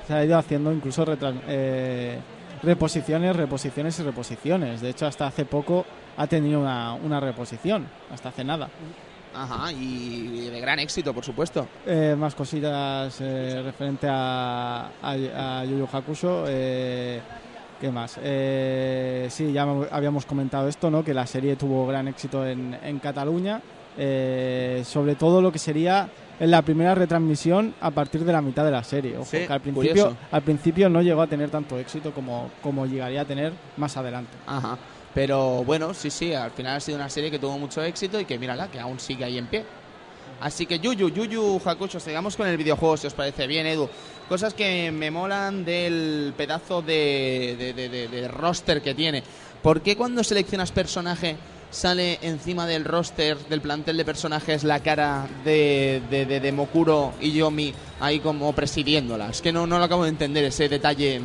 Se ha ido haciendo incluso eh, reposiciones, reposiciones y reposiciones. De hecho, hasta hace poco ha tenido una, una reposición. Hasta hace nada. Ajá, y de gran éxito, por supuesto. Eh, más cositas eh, referente a, a, a Yu Yu Hakusho. Eh, ¿Qué más? Eh, sí, ya habíamos comentado esto, ¿no? Que la serie tuvo gran éxito en, en Cataluña. sobre todo lo que sería en la primera retransmisión a partir de la mitad de la serie. Ojo, Sí, que al principio, curioso. al principio no llegó a tener tanto éxito como, como llegaría a tener más adelante. Ajá. Pero bueno, sí, sí, al final ha sido una serie que tuvo mucho éxito y que mírala, que aún sigue ahí en pie. Así que Yuyu, Yuyu Hakusho, sigamos con el videojuego, si os parece bien, Edu. Cosas que me molan del pedazo de, de- de- de- roster que tiene. ¿Por qué cuando seleccionas personaje sale encima del roster, del plantel de personajes, la cara de, de, de- de Mokuro y Yomi ahí como presidiéndola? Es que no, no lo acabo de entender ese detalle.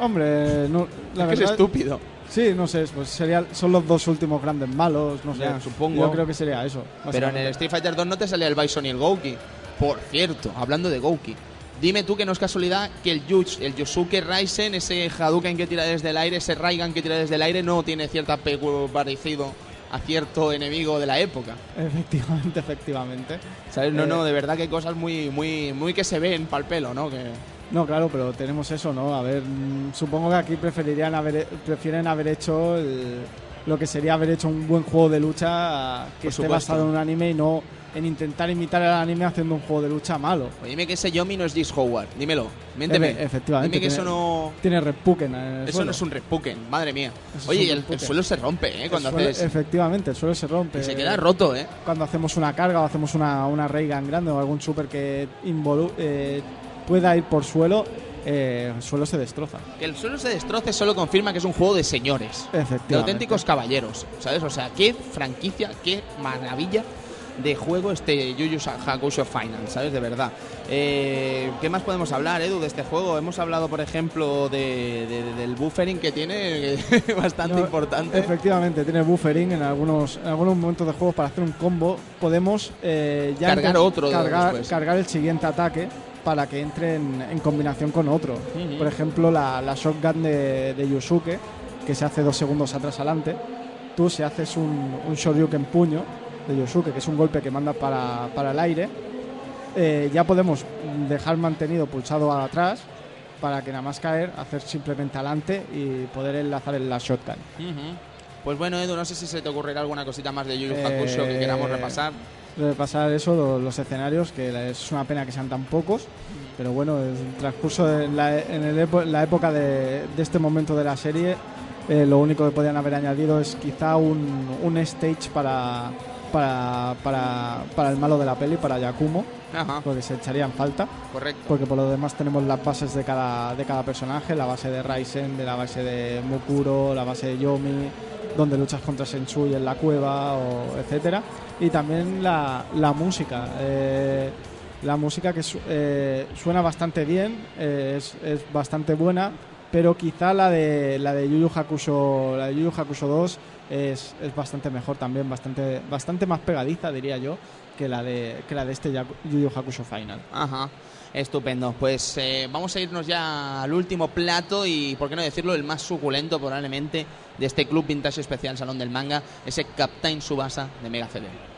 Hombre, no, la es que es verdad, estúpido. Sí, no sé, pues sería, son los dos últimos grandes malos, no sé. Ya, supongo. Yo creo que sería eso. Pero en el Street Fighter 2 no te salía el Bison y el Gouki. Por cierto, hablando de Gouki, dime tú que no es casualidad que el Yuch, el Yosuke Raisen, ese Hadouken que tira desde el aire, ese Raigan que tira desde el aire, no tiene cierta pecu- parecido a cierto enemigo de la época. Efectivamente, efectivamente. ¿Sabes? No, Eh, no, de verdad que hay cosas muy, muy, muy que se ven pal pelo, ¿no? Que... No, claro, pero tenemos eso, ¿no? A ver, mm, supongo que aquí preferirían haber, prefieren haber hecho el- lo que sería haber hecho un buen juego de lucha que Por esté supuesto. basado en un anime y no en intentar imitar el anime haciendo un juego de lucha malo. Oye, dime que ese Yomi no es Dis Howard, dímelo, miénteme. Efe- efectivamente, Dime que eso no... Tiene repuken Eso suelo. no es un repuken, madre mía. Eso Oye, y el, suelo se rompe, ¿eh? El Cuando suelo- haces... Efectivamente, el suelo se rompe. Y se queda roto, ¿eh? Cuando hacemos una carga o hacemos una, una Ray Gun grande o algún super que involu- eh, pueda ir por suelo, eh, el suelo se destroza. Que el suelo se destroce solo confirma que es un juego de señores. De auténticos caballeros, ¿sabes? O sea, qué franquicia, qué maravilla de juego este Yu Yu Hakusho Final, ¿sabes? De verdad. Eh, ¿Qué más podemos hablar, Edu, de este juego? Hemos hablado, por ejemplo, de, de- del buffering que tiene, que <laughs> bastante No, importante. Efectivamente, tiene buffering en algunos, en algunos momentos de juego para hacer un combo. Podemos eh, ya Cargar otro cargar, después. cargar el siguiente ataque para que entre en, en combinación con otro. Por ejemplo, la, la shotgun de, de Yusuke, que se hace dos segundos atrás adelante. Tú, si haces un, un Shoryuken puño de Yusuke, que es un golpe que manda para, para el aire, eh, ya podemos dejar mantenido pulsado atrás para que nada más caer, hacer simplemente adelante y poder enlazar en la shotgun. Pues bueno, Edu, no sé si se te ocurrirá alguna cosita más de Yu Yu Eh, que queramos repasar. Repasar eso, lo- los, escenarios, que es una pena que sean tan pocos, pero bueno, en el transcurso de la, en el epo- la época de, de este momento de la serie, eh, lo único que podían haber añadido es quizá un, un stage para, para, para, para el malo de la peli, para Yakumo, Ajá, porque se echaría en falta, correcto. porque por lo demás tenemos las bases de cada, de cada personaje, la base de Raisen, de la base de Mukuro, la base de Yomi, donde luchas contra Sensui en la cueva, o etcétera, y también la, la música. eh, la música que su- eh, suena bastante bien, eh, es, es bastante buena, pero quizá la de la de Yu Yu Hakusho, la de Yu Yu Hakusho 2 es, es bastante mejor también, bastante bastante más pegadiza diría yo que la de que la de este Yaku- Yu Yu Hakusho Final. Ajá, estupendo. Pues eh, vamos a irnos ya al último plato y, por qué no decirlo, el más suculento probablemente de este Club Vintage Especial Salón del Manga, ese Captain Subasa de Mega CD.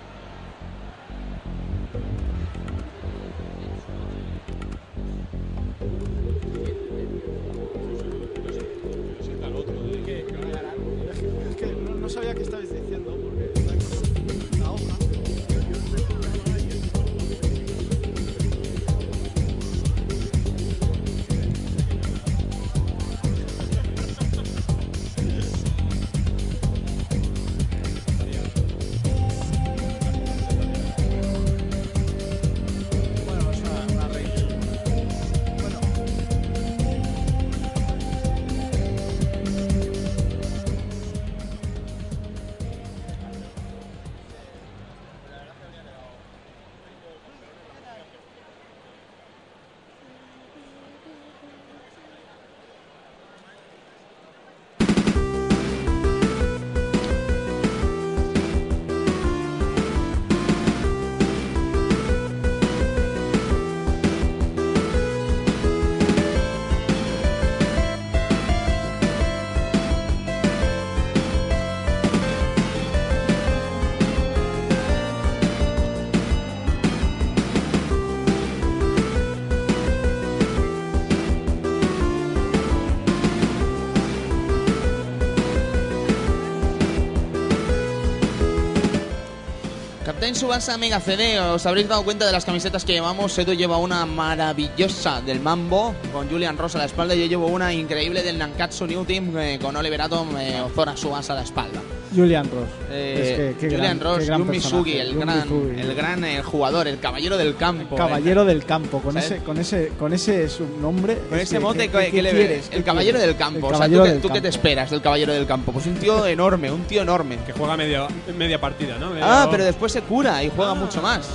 Captain Subasa Mega CD, os habréis dado cuenta de las camisetas que llevamos. Edu lleva una maravillosa del Mambo con Julian Ross a la espalda. Yo llevo una increíble del Nankatsu New Team eh, con Oliver Atom eh, Ozora Subasa a la espalda. Julian Ross. Eh, Es que- qué Julian gran- Ross, gran Yun Misugi, el Yun gran, Misugi. el gran eh, jugador, el caballero del campo. Caballero del campo, con ¿Sabes? ese, con ese, con ese subnombre. Con es ese que- mote que- que, que- que le ¿qué quieres? El ¿Qué caballero quieres? del campo. El O sea, ¿tú, tú qué te esperas del caballero del campo? Pues un tío enorme, un tío enorme. Que juega media, media partida, ¿no? Medio- Ah, pero después se cura y juega Ah, mucho más.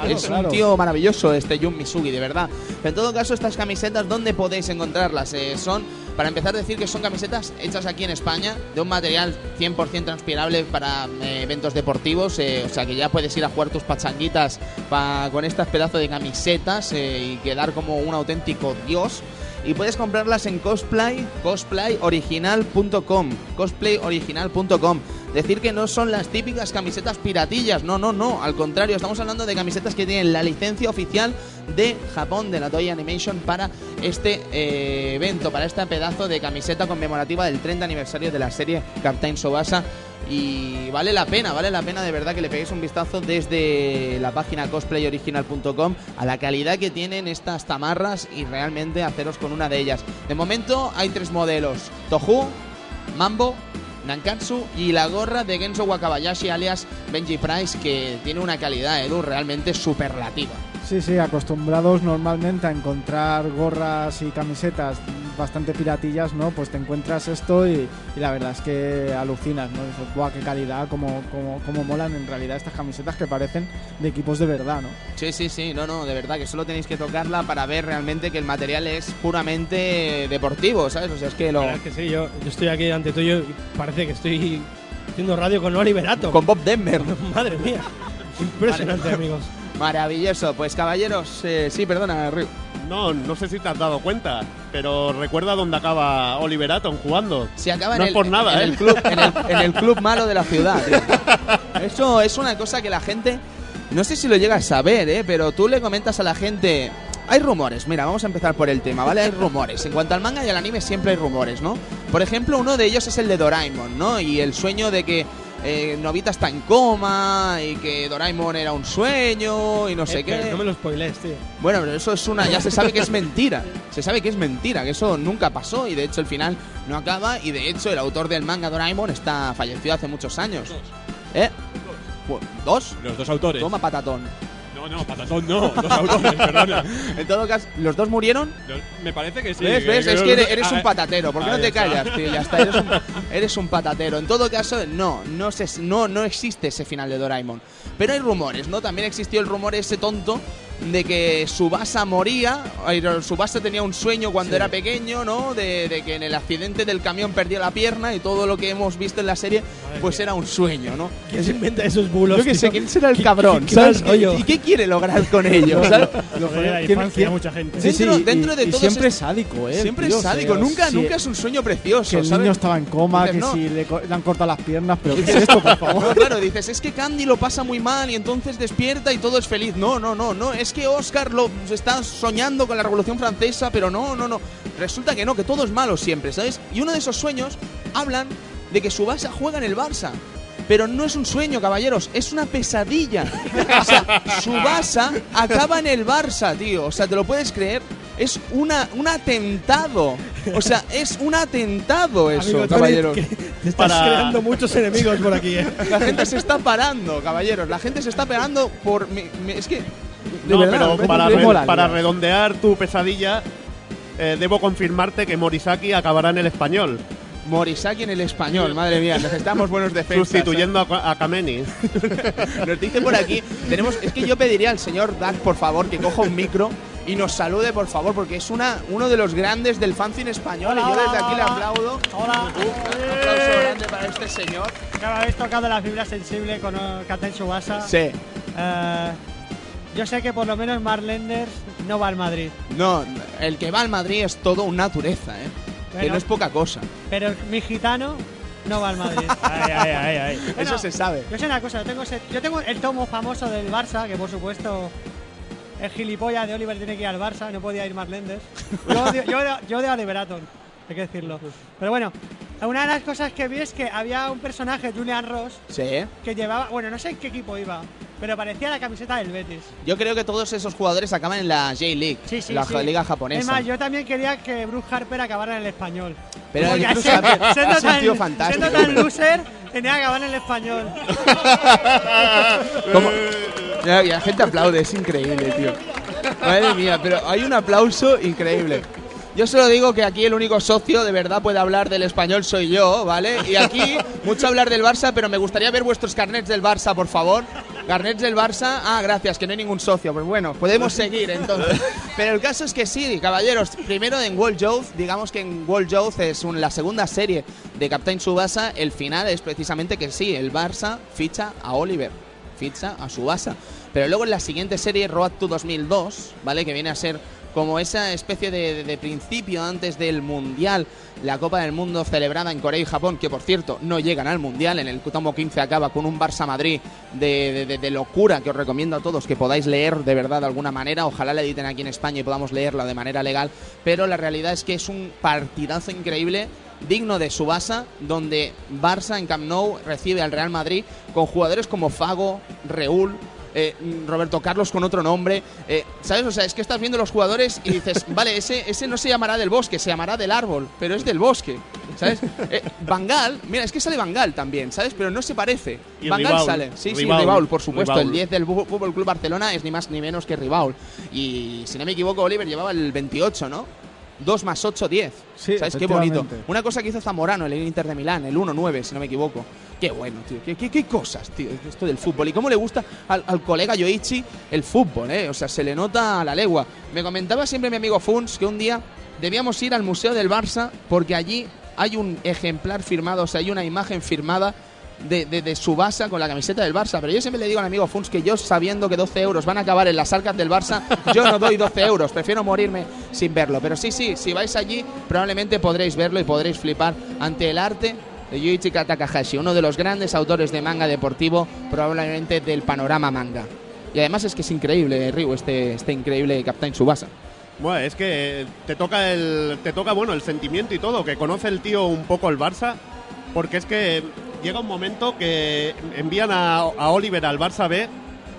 claro, es claro. un tío maravilloso este Jun Misugi, de verdad. Pero en todo caso, estas camisetas, ¿dónde podéis encontrarlas? Eh, son, para empezar, decir que son camisetas hechas aquí en España, de un material 100% transpirable para eh, eventos deportivos. eh, o sea que ya puedes ir a jugar tus pachanguitas pa- con estas pedazos de camisetas eh, y quedar como un auténtico dios. Y puedes comprarlas en cosplay, cosplayoriginal.com, cosplayoriginal.com. Decir que no son las típicas camisetas piratillas, no, no, no, al contrario, estamos hablando de camisetas que tienen la licencia oficial de Japón, de la Toei Animation, para este eh, evento, para este pedazo de camiseta conmemorativa del 30 aniversario de la serie Captain Sobasa. Y vale la pena, vale la pena de verdad que le peguéis un vistazo desde la página cosplayoriginal.com a la calidad que tienen estas tamarras y realmente haceros con una de ellas. De momento hay tres modelos, Tohu, Mambo, Nankatsu y la gorra de Genso Wakabayashi alias Benji Price que tiene una calidad, Edu, realmente superlativa. Sí, sí, acostumbrados normalmente a encontrar gorras y camisetas bastante piratillas, ¿no? Pues te encuentras esto y, y la verdad es que alucinas, ¿no? Dices, ¡buah, qué calidad! Cómo, cómo, cómo molan en realidad estas camisetas que parecen de equipos de verdad, ¿no? Sí, sí, sí, no, no, de verdad que solo tenéis que tocarla para ver realmente que el material es puramente deportivo, ¿sabes? O sea, es que lo... La verdad es que sí, yo, yo estoy aquí ante tuyo y parece que estoy haciendo radio con Oliver Atom. Con Bob Denver. <laughs> Madre mía. Impresionante, amigos. Maravilloso. Pues caballeros, eh, sí, perdona, Ryu. No, no sé si te has dado cuenta, pero recuerda dónde acaba Oliver Atom jugando. Si acaba No en, es el, por nada, en ¿eh? el club, en, el, <laughs> en el club malo de la ciudad. tío. <laughs> Eso es una cosa que la gente, no sé si lo llega a saber, ¿eh? pero tú le comentas a la gente... Hay rumores, mira, vamos a empezar por el tema, ¿vale? Hay rumores. En cuanto al manga y al anime siempre hay rumores, ¿no? Por ejemplo, uno de ellos es el de Doraemon, ¿no? Y el sueño de que eh, Novita está en coma y que Doraemon era un sueño y no sé Eh, qué. pero No me lo spoilees, tío. Bueno, pero eso es una. Ya se sabe que es mentira. Se sabe que es mentira, que eso nunca pasó y de hecho el final no acaba. Y de hecho el autor del manga Doraemon está fallecido hace muchos años. ¿Eh? Pues, ¿Dos? Los dos autores. Toma patatón. No, no, patatón no. Dos <laughs> autores, perdona. En todo caso, ¿los dos murieron? Me parece que sí. ¿Ves? ¿Ves? Es los que eres, eres Ah, un patatero. ¿Por qué no te callas, tío? Ya está, eres un, eres un patatero. En todo caso, no, no, se, no, no existe ese final de Doraemon. Pero hay rumores, ¿no? También existió el rumor ese tonto de que Subasa moría. Subasa tenía un sueño cuando era pequeño, ¿no? De, de que en el accidente del camión perdía la pierna y todo lo que hemos visto en la serie, pues era un sueño, ¿no? ¿Quién se inventa esos bulos? Yo que sé? ¿quién será el ¿Qué- cabrón? qué- qué ¿Sabes? rollo? ¿Y qué quiere lograr con <laughs> ello? ¿sabes? Joder, la ¿quién- infancia mucha gente. Sí, Dentro- sí, dentro y, de y todos siempre es- sádico, ¿eh? Siempre tío, es sádico, nunca, sí, nunca es un sueño precioso. Que el ¿sabes? niño estaba en coma, Dices, que no. si le, co- le han cortado las piernas, pero ¿qué es esto, por favor? No, claro, dices, es que Candy lo pasa muy mal y entonces despierta y todo es feliz. No, no, no, no. Es que Oscar lo está soñando con la Revolución Francesa, pero no, no, no. Resulta que no, que todo es malo siempre, ¿sabes? Y uno de esos sueños hablan de que Subasa juega en el Barça. Pero no es un sueño, caballeros, es una pesadilla. O sea, Subasa acaba en el Barça, tío. O sea, ¿te lo puedes creer? Es una, un atentado. O sea, es un atentado eso, Amigo caballeros. te estás Para- creando muchos enemigos por aquí, ¿eh? La gente se está parando, caballeros. La gente se está parando por. me- me- es que. De No, verdad, pero me- para, me re- mola, para redondear tu pesadilla, eh, debo confirmarte que Morisaki acabará en el español, Morisaki en el español, madre mía, necesitamos buenos defensas. sustituyendo a, a Kameni. ¿eh? <laughs> Nos dice por aquí. Tenemos, es que yo pediría al señor Dark, por favor, que coja un micro y nos salude, por favor, porque es una, uno de los grandes del fanzine español. y yo desde aquí le aplaudo. Hola. Un aplauso grande para este señor. Claro, habéis tocado la fibra sensible con uh, Katen Subasa. Sí. Eh, yo sé que por lo menos Marlenders no va al Madrid. No, el que va al Madrid es todo una naturaleza, ¿eh? que no es poca cosa. Pero mi gitano no va al Madrid. <laughs> ay, ay, ay, ay. Eso se sabe. Yo sé una cosa, yo tengo, ese- yo tengo el tomo famoso del Barça, que por supuesto el gilipollas de Oliver tiene que ir al Barça, no podía ir Marlenders. Yo odio, yo, odio- yo odio a Oliver Atom, hay que decirlo. Pero bueno, una de las cosas que vi es que había un personaje, Julian Ross, Sí. que llevaba, bueno, no sé en qué equipo iba, pero parecía la camiseta del Betis. Yo creo que todos esos jugadores acaban en la J-League, Sí, sí, la sí. liga japonesa. Es más, yo también quería que Bruce Harper acabara en el español. Pero el Bruce siendo- siendo es un tan- tío fantástico. Siendo tan loser, tenía que acabar en el español. Ya, la gente aplaude, es increíble, tío. Madre mía, pero hay un aplauso increíble. Yo solo digo que aquí el único socio de verdad puede hablar del español soy yo, ¿vale? Y aquí mucho hablar del Barça, pero me gustaría ver vuestros carnets del Barça, por favor. Carnets del Barça. Ah, gracias, que no hay ningún socio. Pues bueno, podemos seguir entonces. Pero el caso es que sí, caballeros. Primero en World Youth, digamos que en World Youth es la segunda serie de Captain Subasa. El final es precisamente que sí, el Barça ficha a Oliver ficha a Subasa. Pero luego en la siguiente serie, Road to 2002, ¿vale? Que viene a ser como esa especie de, de- principio antes del Mundial, la Copa del Mundo celebrada en Corea y Japón, que por cierto no llegan al Mundial, en el tomo 15 acaba con un Barça Madrid de, de- locura que os recomiendo a todos que podáis leer de verdad de alguna manera, ojalá la editen aquí en España y podamos leerla de manera legal, pero la realidad es que es un partidazo increíble digno de Subasa, donde Barça en Camp Nou recibe al Real Madrid con jugadores como Fago, Reúl, eh, Roberto Carlos con otro nombre. eh, ¿Sabes? O sea, es que estás viendo los jugadores y dices, <laughs> vale, ese, ese no se llamará del bosque, se llamará del árbol, pero es del bosque. ¿sabes? Eh, Bangal, mira, es que sale Bangal también, ¿sabes? Pero no se parece. Y Bangal Ribaul. sale. Sí, sí, Ribaul. Por supuesto. Ribaul. El 10 del Fútbol Club Barcelona es ni más ni menos que Ribaul. Y si no me equivoco, Oliver llevaba el 28, ¿no? 2 más 8, 10. Sí, ¿Sabes? Qué bonito. Una cosa que hizo Zamorano, el Inter de Milán, el 1-9, si no me equivoco. Qué bueno, tío. Qué, cosas, tío, esto del fútbol. Y cómo le gusta al, colega Yoichi el fútbol, ¿eh? O sea, se le nota a la legua. Me comentaba siempre mi amigo Funs que un día debíamos ir al Museo del Barça porque allí hay un ejemplar firmado, o sea, hay una imagen firmada de, de, de Subasa con la camiseta del Barça. Pero yo siempre le digo al amigo Funs que yo, sabiendo que 12 euros van a acabar en las arcas del Barça, yo no doy 12 euros. Prefiero morirme sin verlo. Pero sí, sí, si vais allí, probablemente podréis verlo y podréis flipar ante el arte de Yuichi Takahashi, uno de los grandes autores de manga deportivo, probablemente del panorama manga. Y además es que es increíble, Ryu, este, este increíble Captain Subasa. Bueno, es que te toca el te toca bueno el sentimiento y todo, que conoce el tío un poco el Barça, porque es que llega un momento que envían a, a Oliver al Barça B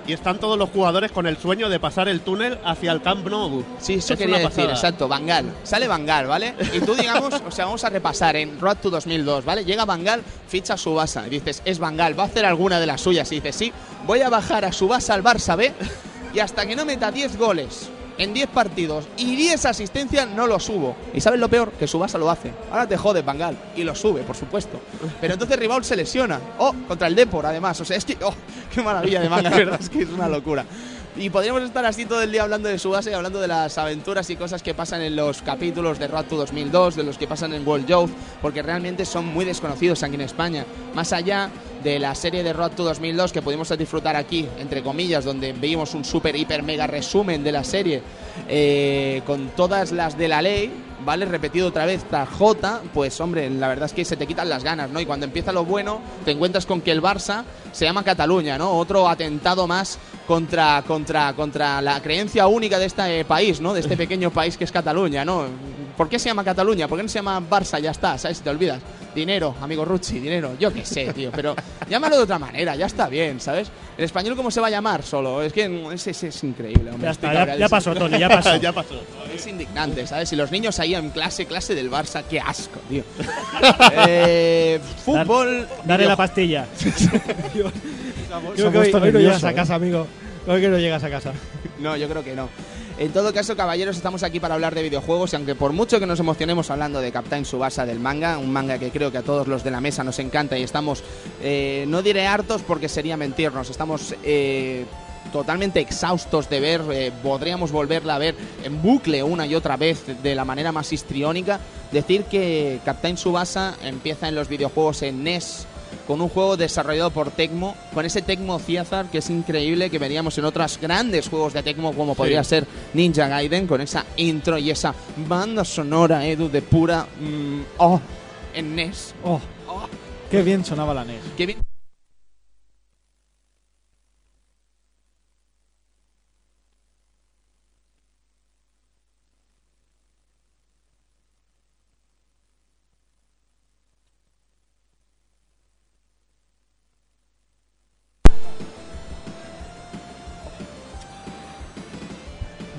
y están todos los jugadores con el sueño de pasar el túnel hacia el Camp Nou. Sí, eso Es quería una decir, exacto, Bangal. Sale Bangal, ¿vale? Y tú, digamos, o sea, vamos a repasar en Road to 2002, ¿vale? Llega Bangal, ficha a Subasa. Y dices, es Bangal, va a hacer alguna de las suyas. Y dices, sí, voy a bajar a Subasa al Barça B y hasta que no meta 10 goles en 10 partidos y 10 asistencias, no lo subo. ¿Y sabes lo peor? Que Subasa lo hace. Ahora te jodes, Bangal. Y lo sube, por supuesto. Pero entonces Ribaul se lesiona. Oh, contra el Depor, además. O sea, es que, oh, qué maravilla de manga, ¿verdad? Es que es una locura. Y podríamos estar así todo el día hablando de Subasa y hablando de las aventuras y cosas que pasan en los capítulos de Road to 2002, de los que pasan en World Youth, porque realmente son muy desconocidos aquí en España. Más allá de la serie de Road to 2002 que pudimos disfrutar aquí, entre comillas, donde vimos un super, hiper, mega resumen de la serie eh, con todas las de la ley, ¿vale? Repetido otra vez J, pues hombre, la verdad es que se te quitan las ganas, ¿no? Y cuando empieza lo bueno, te encuentras con que el Barça se llama Cataluña, ¿no? Otro atentado más contra, contra, contra la creencia única de este país, ¿no? De este <laughs> pequeño país que es Cataluña, ¿no? ¿Por qué se llama Cataluña? ¿Por qué no se llama Barça? Ya está, ¿sabes? Te olvidas. Dinero, amigo Rucci, dinero. Yo qué sé, tío. Pero llámalo de otra manera, ya está bien, ¿sabes? ¿El español cómo se va a llamar solo? Es que es, es- es increíble, hombre. Ya Estoy está, ya, cabreadísimo. ya pasó, Tony, ya pasó. <laughs> ya pasó. Es indignante, ¿sabes? Y los niños ahí en clase, clase del Barça, qué asco, tío. <laughs> Eh, fútbol. Dale la pastilla. <laughs> Creo que hoy, no llegas a casa, amigo. Hoy que no llegas a casa. No, yo creo que no. En todo caso, caballeros, estamos aquí para hablar de videojuegos y aunque por mucho que nos emocionemos hablando de Captain Subasa del manga, un manga que creo que a todos los de la mesa nos encanta y estamos, eh, no diré hartos porque sería mentirnos, estamos eh, totalmente exhaustos de ver, eh, podríamos volverla a ver en bucle una y otra vez de la manera más histriónica, decir que Captain Subasa empieza en los videojuegos en NES con un juego desarrollado por Tecmo, con ese Tecmo Ciazar que es increíble, que veríamos en otros grandes juegos de Tecmo como podría ser Ninja Gaiden, con esa intro y esa banda sonora, Edu, de pura... mm, oh, en NES. Oh, Oh, qué bien sonaba la NES. qué bien.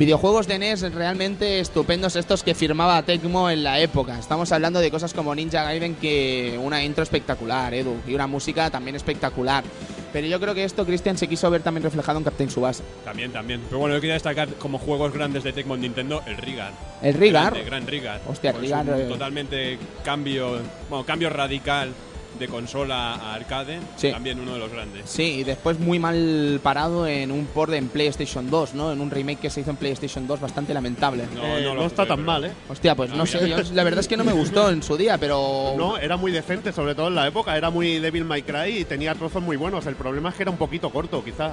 Videojuegos de NES realmente estupendos estos que firmaba Tecmo en la época. Estamos hablando de cosas como Ninja Gaiden, que una intro espectacular, Edu, y una música también espectacular. Pero yo creo que esto, Christian, se quiso ver también reflejado en Captain Subasa. También, también. Pero bueno, yo quería destacar como juegos grandes de Tecmo en Nintendo el Rigar. El Rigar, Grande, gran Rigar. Hostia, Pues Rigar, eh. Totalmente cambio, bueno, cambio radical de consola a arcade. Sí. También uno de los grandes. Sí, y después muy mal parado en un port en PlayStation 2, ¿no? En un remake que se hizo en PlayStation 2 bastante lamentable. No, Eh, no no, está jugué, tan pero- mal, ¿eh? Hostia, pues No, sé, yo- la verdad es que no me gustó en su día, pero... No, era muy decente, sobre todo en la época. Era muy Devil May Cry y tenía trozos muy buenos. El problema es que era un poquito corto, quizá.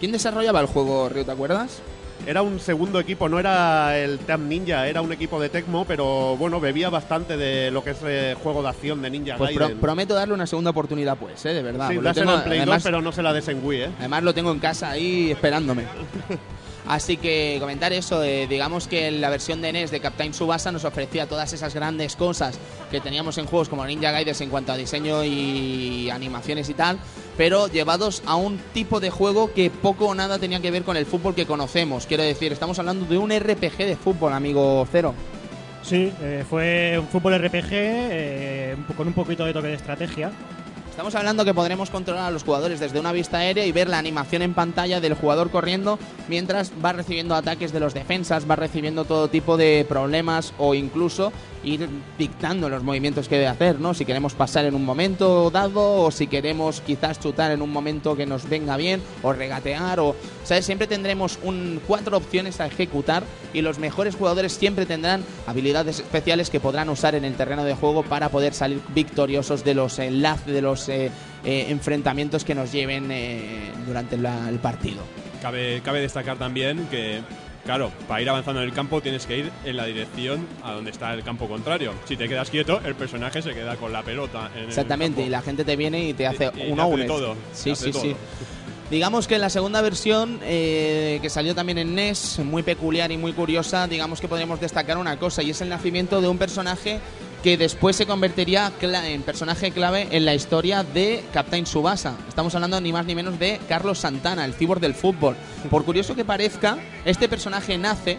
¿Quién desarrollaba el juego, Ryu, te acuerdas? Era un segundo equipo, no era el Team Ninja, era un equipo de Tecmo, pero bueno, bebía bastante de lo que es eh, juego de acción de Ninja Pues pro- prometo darle una segunda oportunidad, pues, ¿eh? De verdad. sí, dáselo tengo- en Play 2, además, pero no se la des en Wii, ¿eh? además lo tengo en casa ahí esperándome. <laughs> Así que comentar eso, eh, digamos que la versión de NES de Captain Subasa nos ofrecía todas esas grandes cosas que teníamos en juegos como Ninja Gaiden en cuanto a diseño y animaciones y tal, pero llevados a un tipo de juego que poco o nada tenía que ver con el fútbol que conocemos. Quiero decir, estamos hablando de un RPG de fútbol, amigo Cero. Sí, eh, fue un fútbol RPG eh, con un poquito de toque de estrategia. Estamos hablando que podremos controlar a los jugadores desde una vista aérea y ver la animación en pantalla del jugador corriendo mientras va recibiendo ataques de los defensas, va recibiendo todo tipo de problemas o incluso ir dictando los movimientos que debe hacer, ¿no? Si queremos pasar en un momento dado o si queremos quizás chutar en un momento que nos venga bien o regatear o ¿sabes? Siempre tendremos un, cuatro opciones a ejecutar y los mejores jugadores siempre tendrán habilidades especiales que podrán usar en el terreno de juego para poder salir victoriosos de los enlaces, de los eh, eh, enfrentamientos que nos lleven eh, durante la- el partido. Cabe, cabe destacar también que, claro, para ir avanzando en el campo tienes que ir en la dirección a donde está el campo contrario. Si te quedas quieto, el personaje se queda con la pelota. En Exactamente, y la gente te viene y te hace Y- y un hace todo, Sí, hace sí, todo. sí. Digamos que en la segunda versión, eh, que salió también en NES, muy peculiar y muy curiosa, digamos que podríamos destacar una cosa, y es el nacimiento de un personaje que después se convertiría en personaje clave en la historia de Captain Subasa. Estamos hablando ni más ni menos de Carlos Santana, el cibor del fútbol. Por curioso que parezca, este personaje nace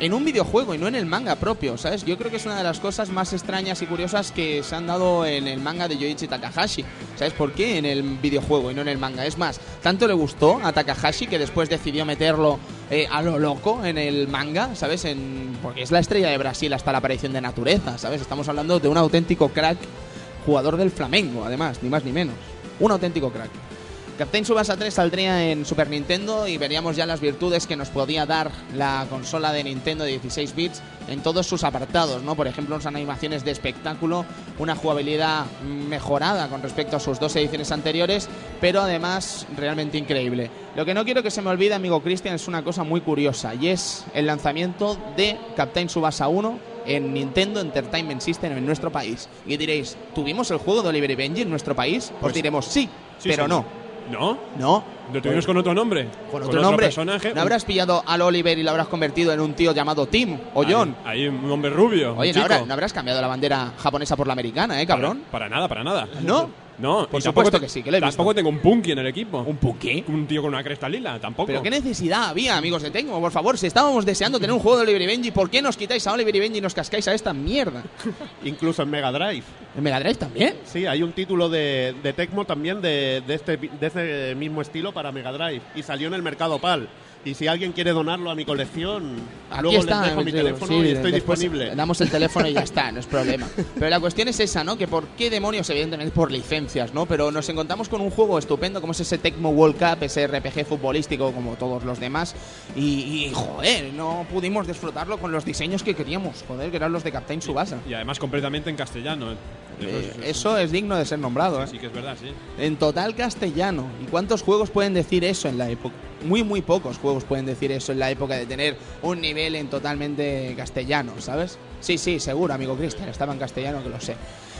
en un videojuego y no en el manga propio, ¿sabes? Yo creo que es una de las cosas más extrañas y curiosas que se han dado en el manga de Yoichi Takahashi. ¿Sabes por qué en el videojuego y no en el manga? Es más, tanto le gustó a Takahashi que después decidió meterlo eh, a lo loco en el manga, ¿sabes? En, porque es la estrella de Brasil hasta la aparición de Natureza, ¿sabes? Estamos hablando de un auténtico crack, jugador del Flamengo, además, ni más ni menos. Un auténtico crack. Captain Subasa 3 saldría en Super Nintendo y veríamos ya las virtudes que nos podía dar la consola de Nintendo de 16 bits en todos sus apartados, ¿no? Por ejemplo, unas animaciones de espectáculo, una jugabilidad mejorada con respecto a sus dos ediciones anteriores, pero además realmente increíble. Lo que no quiero que se me olvide, amigo Cristian, es una cosa muy curiosa y es el lanzamiento de Captain Subasa 1 en Nintendo Entertainment System en nuestro país. Y diréis, ¿tuvimos el juego de Oliver Benji en nuestro país? Pues, Pues- diremos sí, Sí, pero sí. no. ¿No? No. ¿Lo tuvimos con otro nombre? Con otro nombre. personaje. ¿No habrás pillado al Oliver y lo habrás convertido en un tío llamado Tim o John? Ahí, un hombre rubio. un Oye, ¿no, chico. habrá- no habrás cambiado la bandera japonesa por la americana, eh, cabrón? Para, para nada, para nada. ¿No? No, Por tampoco supuesto te- que sí, que lo he Tampoco tengo un punky en el equipo. ¿Un puqué? Un tío con una cresta lila, tampoco. ¿Pero qué necesidad había, amigos de Tecmo? Por favor, si estábamos deseando tener un juego de Oliver y Benji, ¿por qué nos quitáis a Oliver y Benji y nos cascáis a esta mierda? <laughs> Incluso en Mega Drive. ¿En Mega Drive también? Sí, hay un título de, de Tecmo también de, de este, de este mismo estilo para Mega Drive. Y salió en el mercado PAL. Y si alguien quiere donarlo a mi colección, Aquí luego está, les dejo mi teléfono sí, y estoy después disponible. Damos el teléfono y ya <laughs> está, no es problema. Pero la cuestión es esa, ¿no? Que por qué demonios, evidentemente por licencias, ¿no? Pero nos encontramos con un juego estupendo como es ese Tecmo World Cup, ese RPG futbolístico como todos los demás. Y, y, joder, no pudimos disfrutarlo con los diseños que queríamos, joder, que eran los de Captain Subasa. Y además completamente en castellano. Eso, Eh, es- eso es digno de ser nombrado, ¿eh? sí que es verdad, sí. En total castellano. ¿Y cuántos juegos pueden decir eso en la época? Muy, muy pocos juegos pueden decir eso en la época de tener un nivel en totalmente castellano, ¿sabes? Sí, sí, seguro, amigo Cristian, estaba en castellano, que lo sé.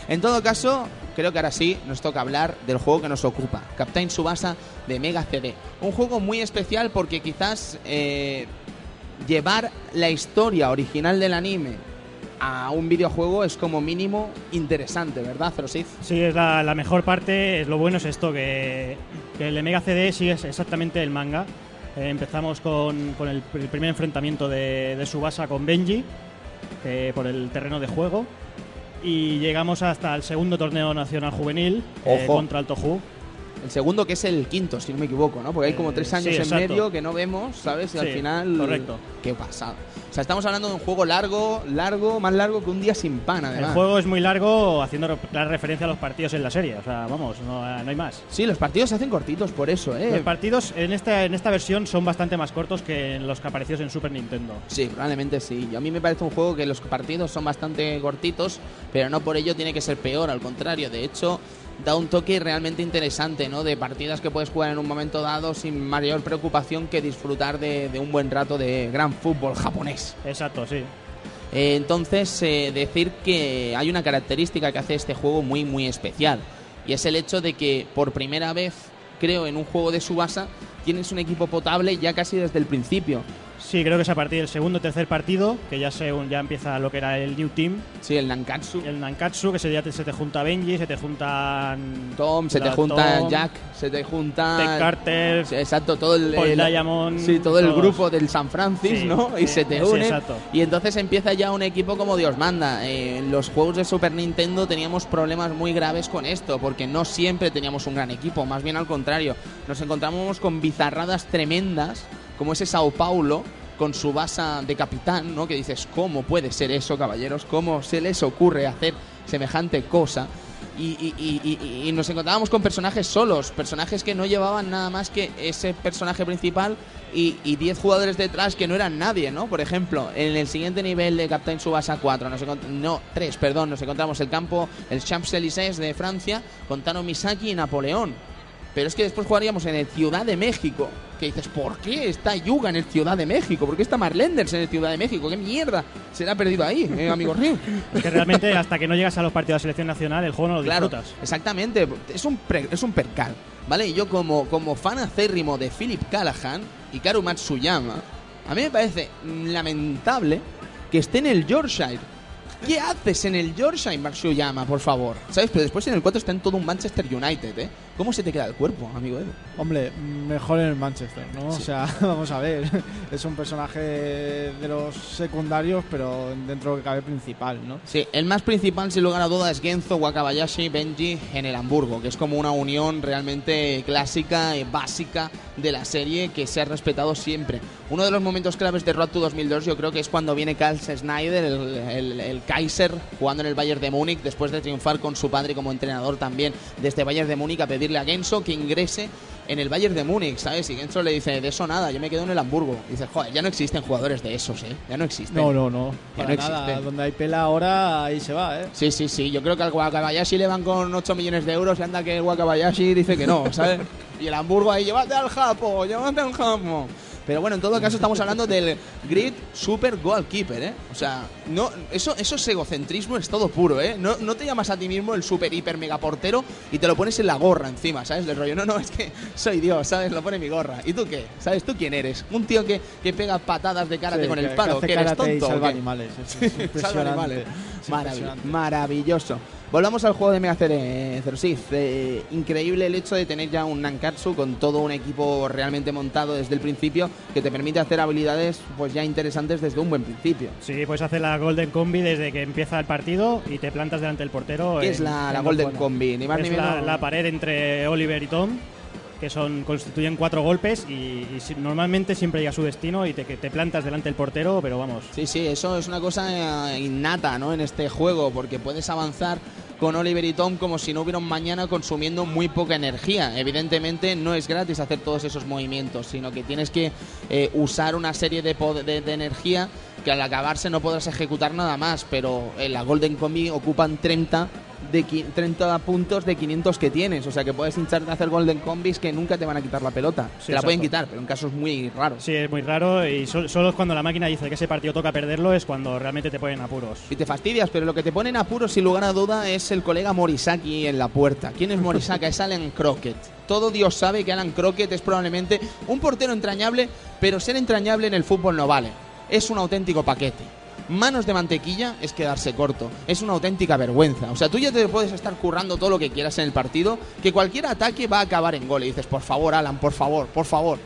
En todo caso, creo que ahora sí nos toca hablar del juego que nos ocupa, Captain Subasa de Mega CD. Un juego muy especial porque quizás eh, llevar la historia original del anime a un videojuego es como mínimo interesante, ¿verdad? Sí, es la, la mejor parte. Es lo bueno es esto, que, que el Mega CD sigue exactamente el manga. Eh, empezamos con, con el, el primer enfrentamiento de, de Subasa con Benji eh, por el terreno de juego. Y llegamos hasta el segundo torneo nacional juvenil eh, contra el Tohu. El segundo que es el quinto, si no me equivoco, ¿no? Porque hay como Eh, tres sí, años en exacto. medio que no vemos, ¿sabes? Y al Sí, final... correcto. Qué pasado. O sea, estamos hablando de un juego largo, largo, más largo que un día sin pan, El además. juego es muy largo, haciendo clara referencia a los partidos en la serie. O sea, vamos, no, no hay más. Sí, los partidos se hacen cortitos por eso, ¿eh? Los partidos en esta, en esta versión son bastante más cortos que en los que apareció en Super Nintendo. Sí, probablemente sí. A mí me parece un juego que los partidos son bastante cortitos, pero no por ello tiene que ser peor, al contrario. De hecho, da un toque realmente interesante, ¿no? De partidas que puedes jugar en un momento dado sin mayor preocupación que disfrutar de, de un buen rato de gran fútbol japonés. Exacto, sí. Eh, entonces, eh, decir que hay una característica que hace este juego muy, muy especial. Y es el hecho de que por primera vez, creo, en un juego de Subasa, tienes un equipo potable ya casi desde el principio. Sí, creo que es a partir del segundo o tercer partido, que ya, se, ya empieza lo que era el New Team, Sí, el Nankatsu. el Nankatsu, que se, ya te, se te junta Benji, se te juntan Tom, se te junta Tom, Jack, se te junta. Ted Carter, Sí, exacto, todo el, Paul el- Diamond, sí, todo el todos. grupo del San Francisco, Sí, ¿no? Y se te sí, unen. exacto. Y entonces empieza ya un equipo como Dios manda. Eh, en los juegos de Super Nintendo teníamos problemas muy graves con esto, porque no siempre teníamos un gran equipo, más bien al contrario. Nos encontramos con bizarradas tremendas, como ese Sao Paulo, con su basa de capitán, ¿no? Que dices, ¿cómo puede ser eso, caballeros? ¿Cómo se les ocurre hacer semejante cosa? Y, y- y- y- nos encontrábamos con personajes solos, personajes que no llevaban nada más que ese personaje principal y y 10 jugadores detrás que no eran nadie, ¿no? Por ejemplo, en el siguiente nivel de Captain Subasa 4, nos no, 3, perdón, nos encontramos el campo, el Champs-Élysées de Francia, con Tano Misaki y Napoleón. Pero es que después jugaríamos en el Ciudad de México. Que dices, ¿por qué está Yuga en el Ciudad de México? ¿Por qué está Marlenders en el Ciudad de México? ¿Qué mierda? Se le ha perdido ahí, eh, amigo Río. <laughs> Es que realmente hasta que no llegas a los partidos de la selección nacional, el juego no lo Claro, disfrutas. exactamente. Es un, pre- es un percal. ¿Vale? Y yo como, como fan acérrimo de Philip Callahan y Karu Matsuyama, a mí me parece lamentable que esté en el Yorkshire. ¿Qué haces en el Yorkshire, Matsuyama, por favor? ¿Sabes? Pero después en el 4 está en todo un Manchester United, ¿eh? ¿Cómo se te queda el cuerpo, amigo Edu? Hombre, mejor en el Manchester, ¿no? O sea, <laughs> vamos a ver. Es un personaje de los secundarios, pero dentro de lo que cabe principal, ¿no? Sí, el más principal, sin lugar a dudas, es Genzo Wakabayashi Benji en el Hamburgo, que es como una unión realmente clásica y básica de la serie que se ha respetado siempre. Uno de los momentos claves de Road to 2002 yo creo que es cuando viene Carl Snyder, el, el- el Kaiser, jugando en el Bayern de Múnich, después de triunfar con su padre como entrenador también desde Bayern de Múnich, a pedirle a Genso que ingrese en el Bayern de Múnich, ¿sabes? Y Genso le dice, de eso nada, yo me quedo en el Hamburgo. Y dice, joder, ya no existen jugadores de esos, ¿eh? Ya no existen. No, no, no. Ya Para no nada. Donde hay pela ahora, ahí se va, ¿eh? Sí, sí, sí. Yo creo que al Wakabayashi le van con 8 millones de euros y anda que el Wakabayashi dice que no, ¿sabes? y el Hamburgo ahí, llévate al Japo, llévate al Japo. Pero bueno, en todo caso estamos hablando del Grid Super Goalkeeper, ¿eh? O sea, no, eso, eso es egocentrismo, es todo puro, ¿eh? No, no te llamas a ti mismo el super hiper mega portero y te lo pones en la gorra encima, ¿sabes? Del rollo, no, no, es que soy Dios, ¿sabes? Lo pone mi gorra. ¿Y tú qué? ¿Sabes? ¿Tú quién eres? ¿Un tío que, que pega patadas de karate Sí, con el palo? que ¿Que hace eres y tonto? o salva qué? animales. Es, es <laughs> Salva animales. Es Maravi- impresionante. maravilloso. Volvamos al juego de Mega CD, Zerosith. Eh, increíble el hecho de tener ya un Nankatsu con todo un equipo realmente montado desde el principio que te permite hacer habilidades pues ya interesantes desde un buen principio. Sí, puedes hacer la Golden Combi desde que empieza el partido y te plantas delante del portero. ¿Qué en- es la, la Golden. Combi? Ni más Es ni la, menos. la pared entre Oliver y Tom, que son constituyen cuatro golpes y, y normalmente siempre llega a su destino y te, te plantas delante del portero, pero vamos. Sí, sí, eso es una cosa eh, innata ¿no? en este juego, porque puedes avanzar con Oliver y Tom como si no hubiera un mañana consumiendo muy poca energía. Evidentemente no es gratis hacer todos esos movimientos, sino que tienes que eh, usar una serie de, de- de energía que al acabarse no podrás ejecutar nada más, pero en la Golden Combi ocupan 30 de qui- 30 puntos de 500 que tienes, o sea que puedes hincharte a hacer Golden Combis que nunca te van a quitar la pelota. Sí, te la pueden quitar, pero en casos muy raros. Sí, es muy raro y sol- solo es cuando la máquina dice que ese partido toca perderlo es cuando realmente te ponen apuros. Y te fastidias, pero lo que te pone en apuros, sin lugar a duda, es el colega Morisaki en la puerta. ¿Quién es Morisaki? es Alan Crockett. Todo Dios sabe que Alan Crockett es probablemente un portero entrañable, pero ser entrañable en el fútbol no vale. Es un auténtico paquete. Manos de mantequilla es quedarse corto. Es una auténtica vergüenza. O sea, tú ya te puedes estar currando todo lo que quieras en el partido, que cualquier ataque va a acabar en gol. Y dices, por favor, Alan, por favor, por favor.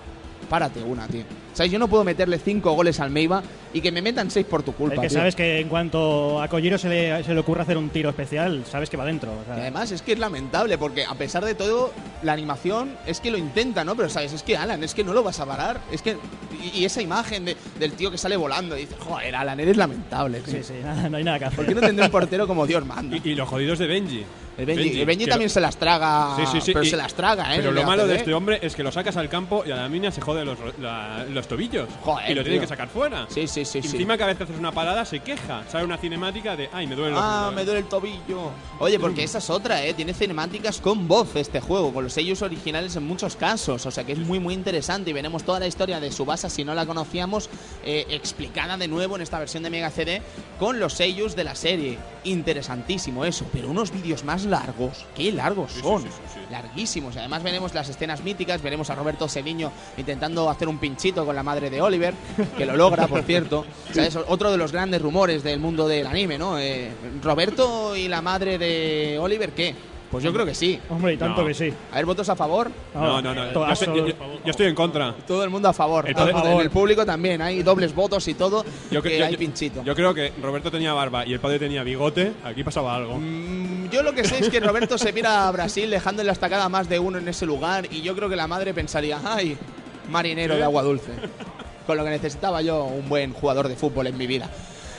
Párate una, tío. Sea, yo no puedo meterle cinco goles al Meiba y que me metan seis por tu culpa. Es que tío. sabes que en cuanto a Kojiro se le, se le ocurre hacer un tiro especial, sabes que va dentro. o sea, Y además es que es lamentable porque a pesar de todo la animación es que lo intenta, ¿no? Pero sabes, es que Alan, es que no lo vas a parar, es que y, y esa imagen de- del tío que sale volando y dice, "Joder, Alan, eres lamentable." tío". sí, sí, nada, no hay nada que hacer. ¿Por qué no tendré un portero como Dios manda? Y, y los jodidos de Benji. El Benji, el Benji también lo- se las traga, Sí, sí, sí, pero y- se las traga, ¿eh? Pero lo malo de este hombre es que lo sacas al campo y a la mina se jode los, la- los tobillos. Joder, y lo tiene que sacar fuera. Sí, sí, sí, Y sí. Encima que a veces haces una parada, se queja. Sale una cinemática de, ay, me duele los Ah, me duele el tobillo. Oye, porque esa es otra, ¿eh? Tiene cinemáticas con voz este juego, con los sellos originales en muchos casos. O sea que es muy, muy interesante. Y veremos toda la historia de Subasa, si no la conocíamos, eh, explicada de nuevo en esta versión de Mega CD con los sellos de la serie. Interesantísimo eso. Pero unos vídeos más largos. Qué largos son. sí, sí, sí. Larguísimos. Además veremos las escenas míticas, veremos a Roberto Cediño intentando hacer un pinchito con la madre de Oliver, <laughs> que lo logra, por cierto. <laughs> ¿Sabes? Otro de los grandes rumores del mundo del anime, ¿no? Eh, Roberto y la madre de Oliver, ¿qué? Pues yo creo que sí. Hombre, y tanto No. que sí. A ver, votos a favor. No, no, no. Yo, estoy- yo- yo- yo estoy en contra. Todo el mundo a favor. El en el público también. Hay dobles votos y todo. Yo, que cre- yo- hay pinchito. yo creo que Roberto tenía barba y el padre tenía bigote. Aquí pasaba algo. Mm, Yo lo que sé es que Roberto se mira a Brasil dejando en la estacada más de uno en ese lugar y yo creo que la madre pensaría, ay, marinero de agua dulce. Con lo que necesitaba yo un buen jugador de fútbol en mi vida.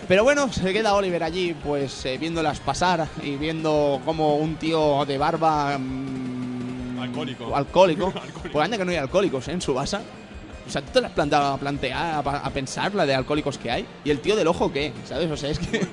Pero bueno, se queda Oliver allí, pues eh, viéndolas pasar y viendo como un tío de barba... mm, Alcohólico. Alcohólico. <laughs> Alcohólico. Pues anda que no hay alcohólicos ¿eh? en su basa. O sea, ¿tú te lo has planteado a plantear, a, a pensar la de alcohólicos que hay? ¿Y el tío del ojo qué? ¿Sabes? O sea, es que...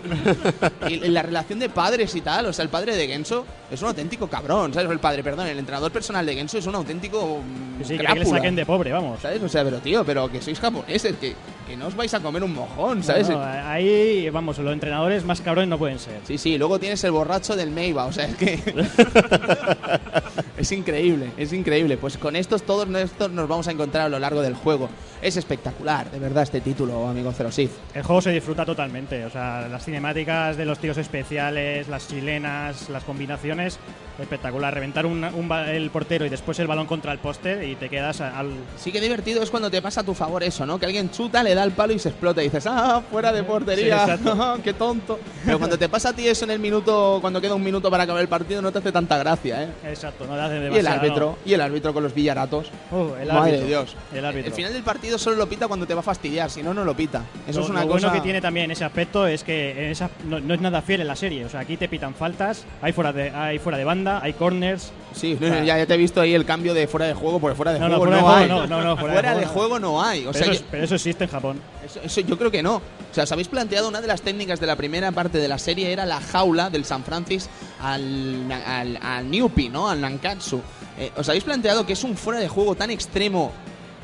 <laughs> y la relación de padres y tal, o sea, el padre de Genso es un auténtico cabrón, ¿sabes? El padre, perdón, el entrenador personal de Genso es un auténtico... mm, Que sí, que, le saquen de pobre, vamos. ¿Sabes? O sea, pero tío, pero que sois japoneses, que, que no os vais a comer un mojón, ¿sabes? No, no, ahí, vamos, los entrenadores más cabrones no pueden ser. Sí, sí, luego tienes el borracho del Meiba, o sea, es que. <laughs> es increíble, es increíble. Pues con estos, todos estos nos vamos a encontrar a lo largo del juego. Es espectacular, de verdad, este título, amigo Zero Sith. El juego se disfruta totalmente, o sea, las cinemáticas de los tiros especiales, las chilenas, las combinaciones, espectacular. Reventar un, un el portero y después el balón contra el póster y te quedas al... Sí que divertido es cuando te pasa a tu favor eso, ¿no? Que alguien chuta, le da el palo y se explota y dices, ah, fuera de portería, Sí, exacto. <laughs> qué tonto. Pero cuando te pasa a ti eso en el minuto, cuando queda un minuto para acabar el partido, no te hace tanta gracia, ¿eh? Exacto, no Y el árbitro, y el árbitro con los villaratos. Uh, el Madre árbitro. de Dios. El árbitro. El final del partido solo lo pita cuando te va a fastidiar, si no, no lo pita. Eso lo, es una lo cosa. bueno que tiene también ese aspecto es que en esa, no, no es nada fiel en la serie. O sea, aquí te pitan faltas, hay fuera de, hay fuera de banda, hay corners. Sí, ya, ya te he visto ahí el cambio de fuera de juego, porque fuera de No, no, juego fuera no, de hay. juego no, fuera de juego juego no hay. O pero, sea, eso, yo, pero eso existe en Japón. eso, eso yo creo que no. O sea, os habéis planteado una de las técnicas de la primera parte de la serie era la jaula del San Francis al, al, al Newpi, ¿no? Al Nankatsu. Eh, ¿Os habéis planteado que es un fuera de juego tan extremo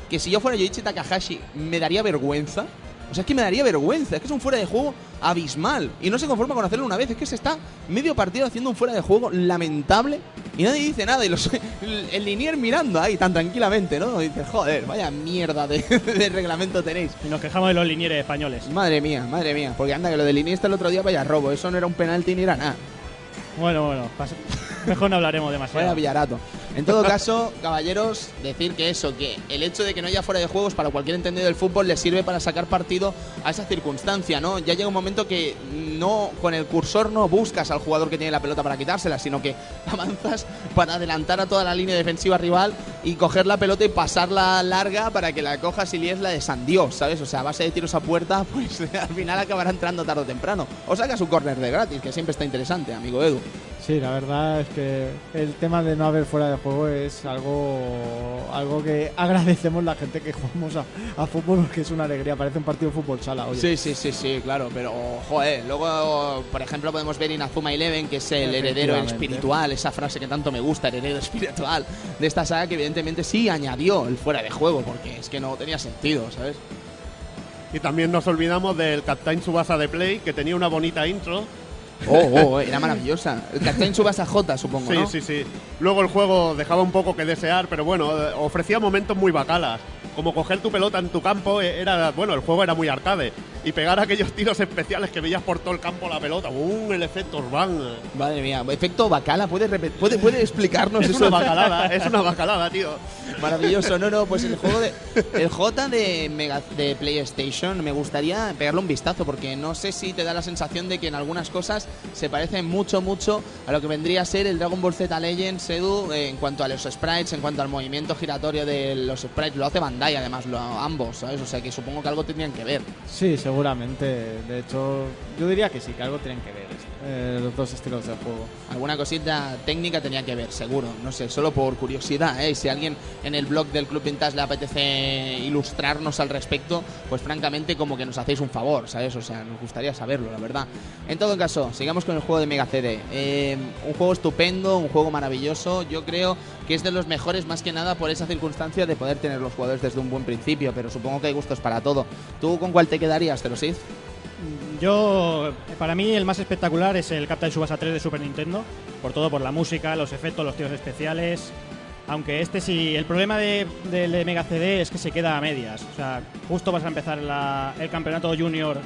que si yo fuera Yoichi Takahashi me daría vergüenza? O sea, es que me daría vergüenza. Es que es un fuera de juego abismal. Y no se conforma con hacerlo una vez. Es que se está medio partido haciendo un fuera de juego lamentable. Y nadie dice nada. Y los, el, el linier mirando ahí tan tranquilamente, ¿no? Y dice, joder, vaya mierda de, de reglamento tenéis. Y nos quejamos de los linieres españoles. Madre mía, madre mía. Porque anda, que lo del Iniesta el otro día vaya robo. Eso no era un penalti ni era nada. Bueno, bueno, mejor no hablaremos demasiado. Vaya Villarato. En todo caso, caballeros, decir que eso, que el hecho de que no haya fuera de juegos para cualquier entendido del fútbol le sirve para sacar partido a esa circunstancia, ¿no? Ya llega un momento que no con el cursor no buscas al jugador que tiene la pelota para quitársela, sino que <laughs> avanzas para adelantar a toda la línea defensiva rival y coger la pelota y pasarla larga para que la cojas y líes la de San Dios, ¿sabes? O sea, a base de tiros a puerta, <laughs> pues al final acabará entrando tarde o temprano. O sacas un córner de gratis, que siempre está interesante, amigo Edu. Sí, la verdad es que el tema de no haber fuera de juego es algo, algo que agradecemos la gente que jugamos a, a fútbol porque es una alegría. Parece un partido de fútbol sala. Oye. Sí, sí, sí, sí, claro, pero joder, luego, por ejemplo, podemos ver Inazuma Eleven, que es el heredero espiritual, esa frase que tanto me gusta, heredero espiritual de esta saga, que evidentemente sí añadió el fuera de juego, porque es que no tenía sentido, ¿sabes? Y también nos olvidamos del Captain Subasa de Play, que tenía una bonita intro. Oh, oh, era maravillosa. El Captain Subasa J, supongo, Sí, ¿no? sí, sí. Luego el juego dejaba un poco que desear, pero bueno, eh, ofrecía momentos muy bacalas. Como coger tu pelota en tu campo, eh, era bueno, el juego era muy arcade. Y pegar aquellos tiros especiales que veías por todo el campo la pelota. ¡Bum! El efecto Urban. Madre mía, efecto bacala, ¿puede, repet- puede, puede explicarnos Es eso? una bacalada, es una bacalada, tío. Maravilloso, no, no, pues el juego de. El J de, Mega, de PlayStation me gustaría pegarle un vistazo porque no sé si te da la sensación de que en algunas cosas se parece mucho, mucho a lo que vendría a ser el Dragon Ball Z Legends Edu en cuanto a los sprites, en cuanto al movimiento giratorio de los sprites. Lo hace Bandai además, lo, ambos, ¿sabes? O sea que supongo que algo tendrían que ver. Sí, seguramente. De hecho, yo diría que sí, que algo tienen que ver eh, los dos estilos de juego. Alguna cosita técnica tenía que ver, seguro. No sé, solo por curiosidad, ¿eh? Si a alguien en el blog del Club Vintage le apetece ilustrarnos al respecto, pues francamente como que nos hacéis un favor, ¿sabes? O sea, nos gustaría saberlo, la verdad. En todo caso, sigamos con el juego de Mega CD. Eh, un juego estupendo, un juego maravilloso. Yo creo que es de los mejores más que nada por esa circunstancia de poder tener los jugadores desde un buen principio, pero supongo que hay gustos para todo. ¿Tú con cuál te quedarías, Cerosid? Yo, para mí, el más espectacular es el Captain Subasa 3 de Super Nintendo. Por todo, por la música, los efectos, los tiros especiales. Aunque este sí, el problema de- del de Mega CD es que se queda a medias. O sea, justo vas a empezar el campeonato junior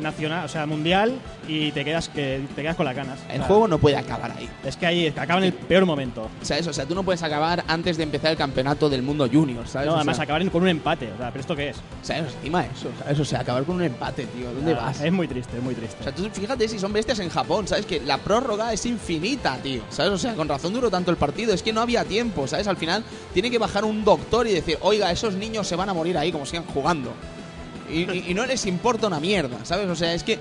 nacional, o sea, mundial, y te quedas, que, te quedas con las ganas. El O sea, juego no puede acabar ahí. Es que ahí acaba en el peor momento. ¿Sabes? O sea, tú no puedes acabar antes de empezar el campeonato del mundo junior, ¿sabes? No, O además sea, acabar con un empate. O sea, ¿pero esto qué es? ¿sabes? Encima de eso, ¿sabes? O sea, acabar con un empate, tío. ¿Dónde Ah, vas? Es muy triste, es muy triste. O sea, tú fíjate si son bestias en Japón, ¿sabes? Que la prórroga es infinita, tío. ¿Sabes? O sea, con razón duró tanto el partido. Es que no había tiempo, ¿sabes? Al final tiene que bajar un doctor y decir, oiga, esos niños se van a morir ahí como sigan jugando. Y, y- y no les importa una mierda, ¿sabes? O sea, es que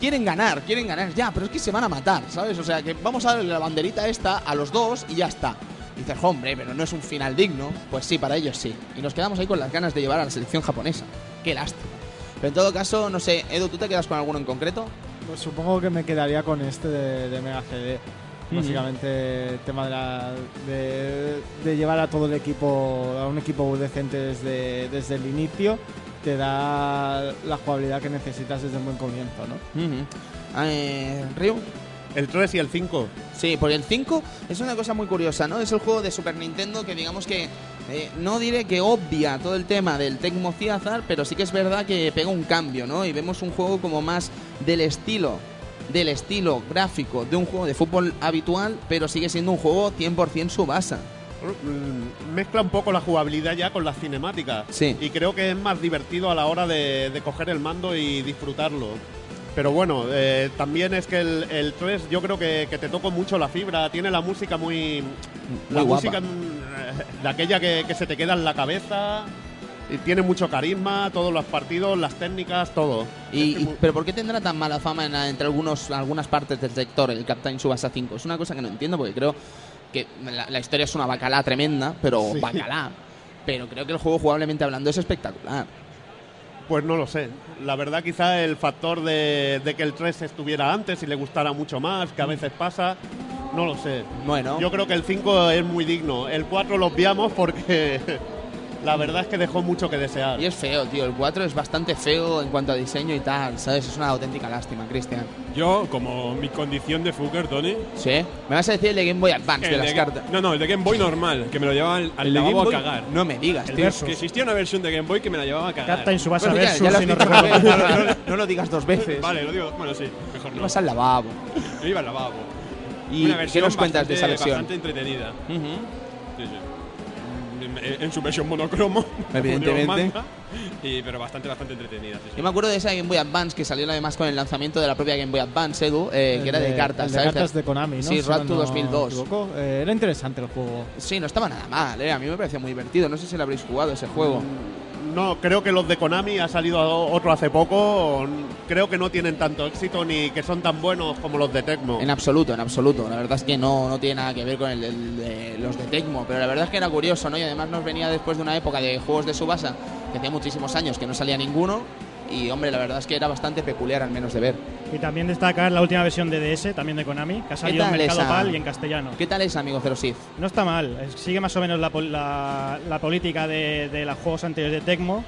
quieren ganar, quieren ganar ya, pero es que se van a matar, ¿sabes? O sea, que vamos a darle la banderita esta a los dos y ya está. Y dices, hombre, pero no es un final digno. Pues sí, para ellos sí. Y nos quedamos ahí con las ganas de llevar a la selección japonesa. Qué lástima. Pero en todo caso, no sé, Edu, ¿tú te quedas con alguno en concreto? Pues supongo que me quedaría con este de, de Mega CD. Básicamente el tema de, la- de, de llevar a todo el equipo, a un equipo decente desde, desde el inicio, te da la jugabilidad que necesitas desde un buen comienzo, ¿no? Ujú. Eh, Ryu. El 3 y el 5. Sí, porque el 5 es una cosa muy curiosa, ¿no? Es el juego de Super Nintendo que digamos que eh, no diré que obvia todo el tema del Tecmo Ciazar, pero sí que es verdad que pega un cambio, ¿no? Y vemos un juego como más del estilo del estilo gráfico de un juego de fútbol habitual, pero sigue siendo un juego 100% Subasa. Mezcla un poco la jugabilidad ya con las cinemáticas. Sí. Y creo que es más divertido a la hora de, de coger el mando y disfrutarlo. Pero bueno, eh, también es que el, el 3 yo creo que, que te toco mucho la fibra. Tiene la música muy... la guapa. música mm, de aquella que, que se te queda en la cabeza. Y tiene mucho carisma, todos los partidos, las técnicas, todo. Y, Es que y- mu- pero ¿por qué tendrá tan mala fama en- entre algunos, algunas partes del sector el Captain Subasa 5? Es una cosa que no entiendo porque creo que la, la historia es una bacalá tremenda, pero Sí. bacalá. Pero creo que el juego jugablemente hablando es espectacular. Pues no lo sé. La verdad quizá el factor de, de que el 3 estuviera antes y le gustara mucho más, que a veces pasa, no lo sé. Bueno, Yo creo que el 5 es muy digno. El 4 lo obviamos porque la verdad es que dejó mucho que desear. y es feo, tío. El 4 es bastante feo en cuanto a diseño y tal, ¿sabes? Es una auténtica lástima, Cristian. Yo, como mi condición de fucker, Tony. ¿Sí? Me vas a decir el de Game Boy Advance de el las de- cartas. No, no, el de Game Boy normal, que me lo llevaba al, al El de Game lavabo a Boy, cagar. No me digas, El tío. Versus. Que existía una versión de Game Boy que me la llevaba a cagar. Captain Subasa Bueno, ya, versus, ya lo has si no no, no- lo digas dos veces. <laughs> Vale, lo digo. Bueno, sí, mejor no. Ibas al lavabo. Yo iba al lavabo. ¿Y Una qué versión nos cuentas de esa bastante- versión? Bastante entretenida. Sí, sí. En, en su versión monocromo. <laughs> Evidentemente. Y, pero bastante, bastante entretenida. sí, sí. Yo me acuerdo de esa Game Boy Advance que salió además con el lanzamiento de la propia Game Boy Advance, Edu, eh, que era de, cartas, el de ¿sabes? cartas de Konami, ¿no? Sí, Si Road to no 2002. me equivoco. Eh, era interesante el juego. Sí, no estaba nada mal, ¿eh? A mí me parecía muy divertido. No sé si lo habréis jugado ese juego. No, creo que los de Konami ha salido otro hace poco. Creo que no tienen tanto éxito ni que son tan buenos como los de Tecmo. En absoluto, en absoluto. La verdad es que no, no tiene nada que ver con el, los de Tecmo, pero la verdad es que era curioso, ¿no? Y además nos venía después de una época de juegos de Subasa, que hacía muchísimos años que no salía ninguno, y hombre, la verdad es que era bastante peculiar al menos de ver. Y también destacar la última versión de DS, también de Konami, que ha salido en Mercado esa? PAL y en castellano. ¿Qué tal es, amigo Zero Sith? No está mal, sigue más o menos la, la- la política de, de los juegos anteriores de Tecmo.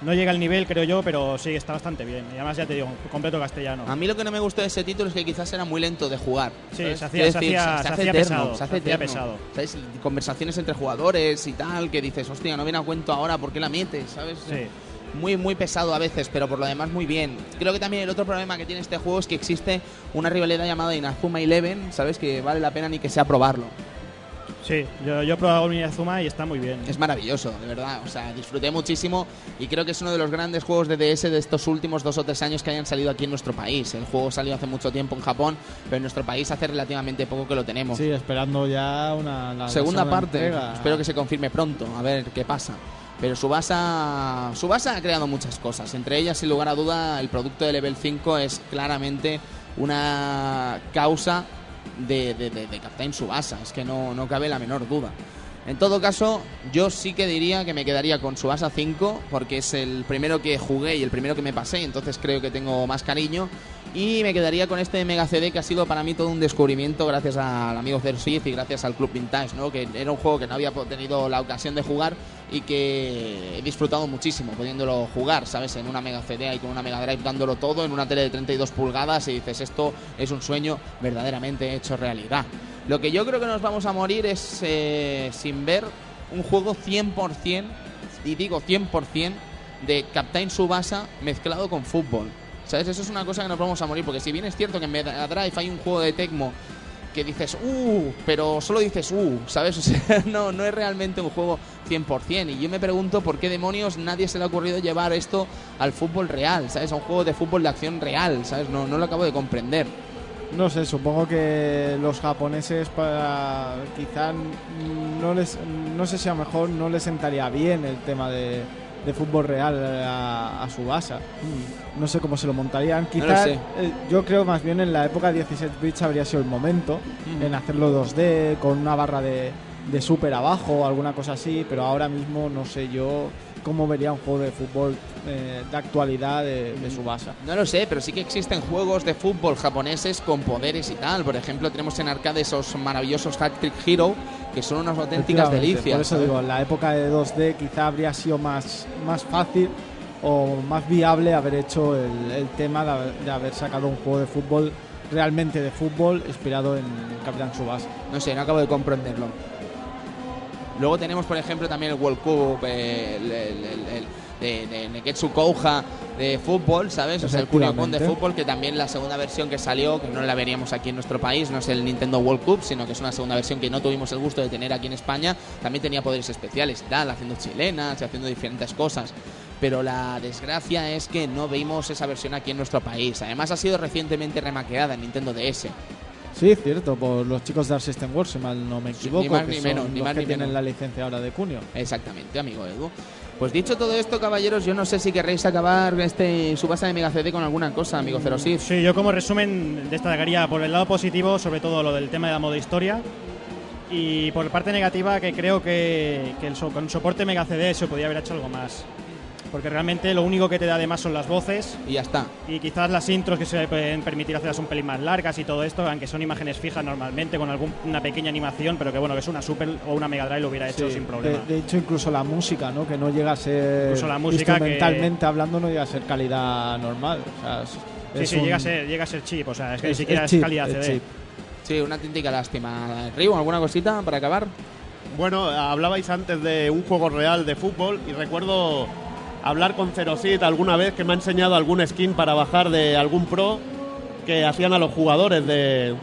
No llega al nivel, creo yo, pero sí, está bastante bien. Y además, ya te digo, completo castellano. A mí lo que no me gustó de ese título es que quizás era muy lento de jugar. Sí, ¿sabes? se hacía- se hacía- se hace hacía eterno, pesado, se se hace eterno. pesado. ¿Sabes? Conversaciones entre jugadores y tal, que dices, hostia, no viene a cuento ahora, ¿por qué la metes? ¿Sabes? Sí. Muy muy pesado a veces, pero por lo demás muy bien. Creo que también el otro problema que tiene este juego es que existe una rivalidad llamada Inazuma Eleven, ¿sabes? Que vale la pena ni que sea probarlo. Sí, yo, yo he probado el Inazuma y está muy bien. Es maravilloso, de verdad. O sea, disfruté muchísimo y creo que es uno de los grandes juegos de DS de estos últimos dos o tres años que hayan salido aquí en nuestro país. El juego salió hace mucho tiempo en Japón, pero en nuestro país hace relativamente poco que lo tenemos. Sí, esperando ya una la- la Segunda parte. entrega. Espero que se confirme pronto, a ver qué pasa. Pero Subasa, Subasa ha creado muchas cosas. Entre ellas, sin lugar a duda, el producto de Level 5 es claramente una causa de, de, de, de Captain Subasa. Es que no, no cabe la menor duda. En todo caso, yo sí que diría que me quedaría con Subasa 5 porque es el primero que jugué y el primero que me pasé, entonces creo que tengo más cariño. Y me quedaría con este Mega CD que ha sido para mí todo un descubrimiento gracias al amigo Zero Sith y gracias al Club Vintage, ¿no? que era un juego que no había tenido la ocasión de jugar y que he disfrutado muchísimo pudiéndolo jugar, ¿sabes? En una Mega CD y con una Mega Drive dándolo todo en una tele de 32 pulgadas y dices esto es un sueño verdaderamente hecho realidad. Lo que yo creo que nos vamos a morir es eh, sin ver un juego 100%, y digo 100%, de Captain Subasa mezclado con fútbol. ¿Sabes? Eso es una cosa que nos vamos a morir, porque si bien es cierto que en Mega Drive hay un juego de Tecmo que dices, uh, pero solo dices, uh, ¿sabes? <laughs> O sea, no, no es realmente un juego 100%. Y yo me pregunto por qué demonios nadie se le ha ocurrido llevar esto al fútbol real, ¿sabes? A un juego de fútbol de acción real, ¿sabes? No, no lo acabo de comprender. No sé, supongo que los japoneses para quizá no les no sé si a lo mejor no les sentaría bien el tema de, de fútbol real a, a su base. No sé cómo se lo montarían. No lo Quizás sé. eh, yo creo más bien en la época 16 bits habría sido el momento en hacerlo 2D con una barra de, de super abajo o alguna cosa así, pero ahora mismo no sé yo cómo vería un juego de fútbol eh, de actualidad de, de su base. No lo sé, pero sí que existen juegos de fútbol japoneses con poderes y tal. Por ejemplo, tenemos en arcade esos maravillosos Hack Trick Hero, que son unas auténticas delicias. Por eso ¿sabes? digo, en la época de 2D quizá habría sido más, más fácil o más viable haber hecho el, el tema de, de haber sacado un juego de fútbol realmente de fútbol inspirado en Capitán Subasa. No sé, no acabo de comprenderlo. Luego tenemos, por ejemplo, también el World Cup, eh, el, el- el- el de, de Neketsu Kouha de fútbol, ¿sabes? O sea, el Kunio-kun de fútbol, que también la segunda versión que salió, que no la veríamos aquí en nuestro país, no es el Nintendo World Cup, sino que es una segunda versión que no tuvimos el gusto de tener aquí en España, también tenía poderes especiales y tal, haciendo chilenas y haciendo diferentes cosas. Pero la desgracia es que no vimos esa versión aquí en nuestro país. Además ha sido recientemente remaqueada en Nintendo DS. Sí, cierto, por los chicos de Art System Works, si mal no me Sí, equivoco, ni más que ni son menos, ni los más que ni tienen menos. la licencia ahora de Cunio. Exactamente, amigo Edu. Pues dicho todo esto, caballeros, yo no sé si querréis acabar este su base de Mega CD con alguna cosa, amigo Zero Sith. Sí, yo como resumen destacaría por el lado positivo, sobre todo lo del tema de la modo historia. Y por parte negativa, que creo que, que el so- con soporte Mega CD se podría haber hecho algo más. Porque realmente lo único que te da de más son las voces Y ya está. y quizás las intros que se pueden permitir hacerlas un pelín más largas y todo esto, aunque son imágenes fijas normalmente con alguna pequeña animación, pero que bueno, que es una Super o una Mega Drive lo hubiera hecho Sí, sin problema. De, de hecho, incluso la música, ¿no? Que no llega a ser. Incluso la música que- Instrumentalmente hablando, no llega a ser calidad normal. O sea, es- sí, es sí, un- llega, a ser, llega a ser chip, o sea, es que ni siquiera es chip, calidad CD. chip. Sí, una tintica lástima. Río, ¿alguna cosita para acabar? Bueno, hablabais antes de un juego real de fútbol y recuerdo hablar con Cerosit alguna vez que me ha enseñado algún skin para bajar de algún pro que hacían a los jugadores de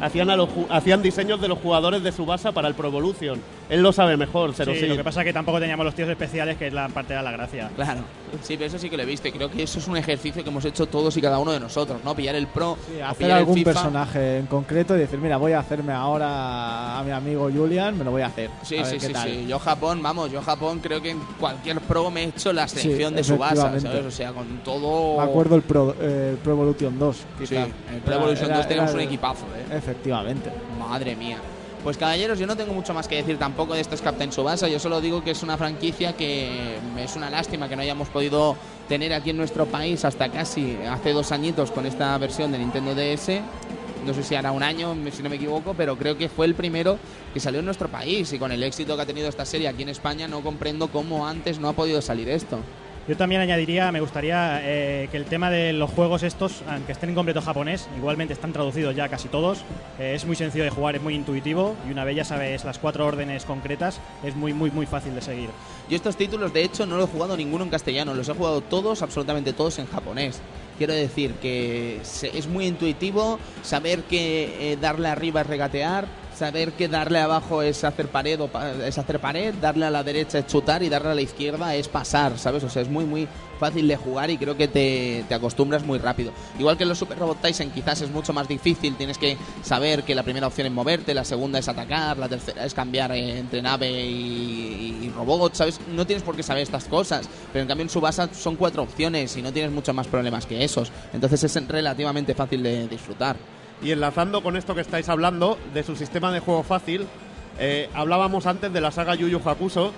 hacían a los hacían diseños de los jugadores de su base para el Pro Evolution. Él lo sabe mejor, Cerosit. Sí, lo que pasa es que tampoco teníamos los tíos especiales, que es la parte de la gracia. Claro. Sí, pero eso sí que lo he visto y creo que eso es un ejercicio que hemos hecho todos y cada uno de nosotros, ¿no? Pillar el Pro, Sí, o hacer pillar el algún FIFA. personaje en concreto y decir, mira, voy a hacerme ahora a mi amigo Julian, me lo voy a hacer. Sí, a sí, sí. Yo Japón, vamos, yo Japón creo que en cualquier pro me he hecho la Sí, selección de su base. ¿sabes? O sea, con todo... Me acuerdo el Pro, eh, el Pro Evolution 2. Sí, en Pro Evolution Era- 2 teníamos era- un equipazo, ¿eh? Efectivamente. Madre mía. Pues caballeros, yo no tengo mucho más que decir tampoco de estos Captain Subasa. Yo solo digo que es una franquicia que es una lástima que no hayamos podido tener aquí en nuestro país hasta casi hace dos añitos con esta versión de Nintendo DS. No sé si hará un año, si no me equivoco, pero creo que fue el primero que salió en nuestro país. Y con el éxito que ha tenido esta serie aquí en España, no comprendo cómo antes no ha podido salir esto. Yo también añadiría, me gustaría eh, que el tema de los juegos estos, aunque estén en completo japonés, igualmente están traducidos ya casi todos. Eh, es muy sencillo de jugar, es muy intuitivo y una vez ya sabes las cuatro órdenes concretas, es muy, muy, muy fácil de seguir. Yo estos títulos, de hecho, no los he jugado ninguno en castellano, los he jugado todos, absolutamente todos en japonés. Quiero decir que es muy intuitivo saber que eh, darle arriba es regatear, saber que darle abajo es hacer pared o es hacer pared, darle a la derecha es chutar y darle a la izquierda es pasar, ¿sabes? O sea, es muy muy fácil de jugar y creo que te, te acostumbras muy rápido. Igual que en los Super Robot Tyson quizás es mucho más difícil, tienes que saber que la primera opción es moverte, la segunda es atacar, la tercera es cambiar eh, entre nave y, y robot, ¿sabes? No tienes por qué saber estas cosas, pero en cambio en Subasa son cuatro opciones y no tienes muchos más problemas que esos. Entonces es relativamente fácil de disfrutar. Y enlazando con esto que estáis hablando, de su sistema de juego fácil, eh, hablábamos antes de la saga Yu Yu Hakusho,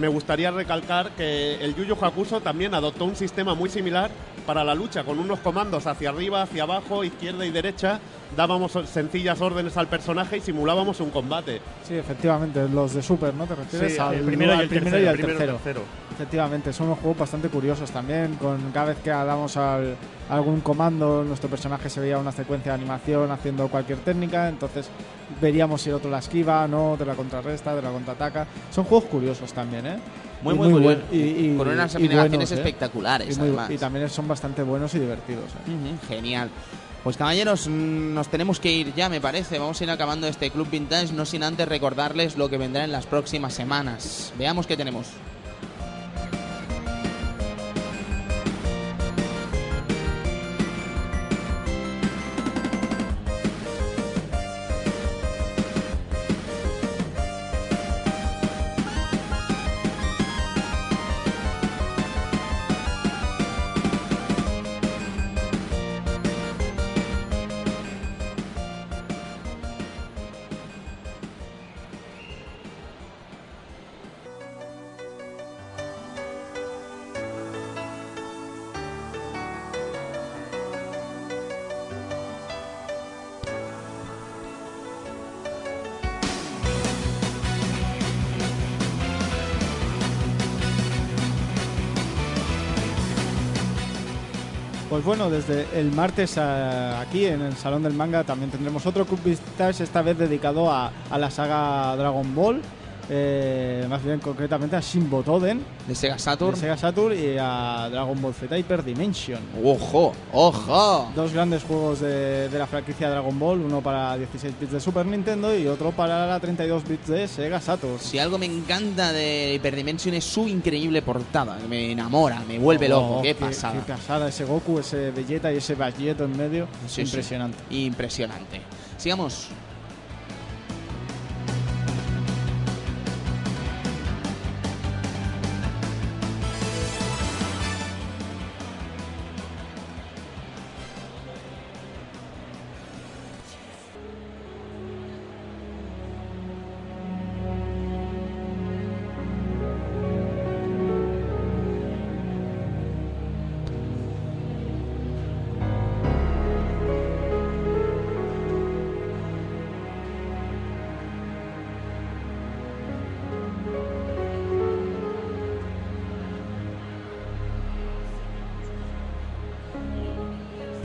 me gustaría recalcar que el Yu Yu Hakusho también adoptó un sistema muy similar para la lucha, con unos comandos hacia arriba, hacia abajo, izquierda y derecha. Dábamos sencillas órdenes al personaje y simulábamos un combate. Sí, efectivamente, los de Super, ¿no? ¿Te refieres? Sí, al el primero y al el primero y al primero y tercero. tercero. Efectivamente, son unos juegos bastante curiosos también. Con cada vez que damos al- algún comando, nuestro personaje se veía una secuencia de animación haciendo cualquier técnica. Entonces veríamos si el otro la esquiva, no, te la contrarresta, te la contraataca. Son juegos curiosos también, ¿eh? Muy, Y muy, curioso. buen- y- y- Con unas animaciones buenos, ¿eh? espectaculares, Y, muy- además. y también son bastante buenos y divertidos. ¿eh? Ujú, Genial. Pues caballeros, mm, nos tenemos que ir ya, me parece. Vamos a ir acabando este Club Vintage, no sin antes recordarles lo que vendrá en las próximas semanas. Veamos qué tenemos. Desde el martes aquí en el Salón del Manga también tendremos otro Club Vintage, esta vez dedicado a la saga Dragon Ball, eh, más bien concretamente a Shinbo Toden De Sega de Saturn. Sega Saturn y a Dragon Ball Z Hyper Dimension. ¡Ojo! ¡Ojo! Dos grandes juegos de, de la franquicia Dragon Ball, uno para 16 bits de Super Nintendo y otro para la 32 bits de Sega Saturn. Si algo me encanta de Hyperdimension es su increíble portada. Me enamora, me vuelve loco. Oh, ¡Qué pasada! Qué pasada, ese Goku, ese Vegeta y ese Vegeta en medio. Sí, sí. Impresionante. Impresionante. Sigamos.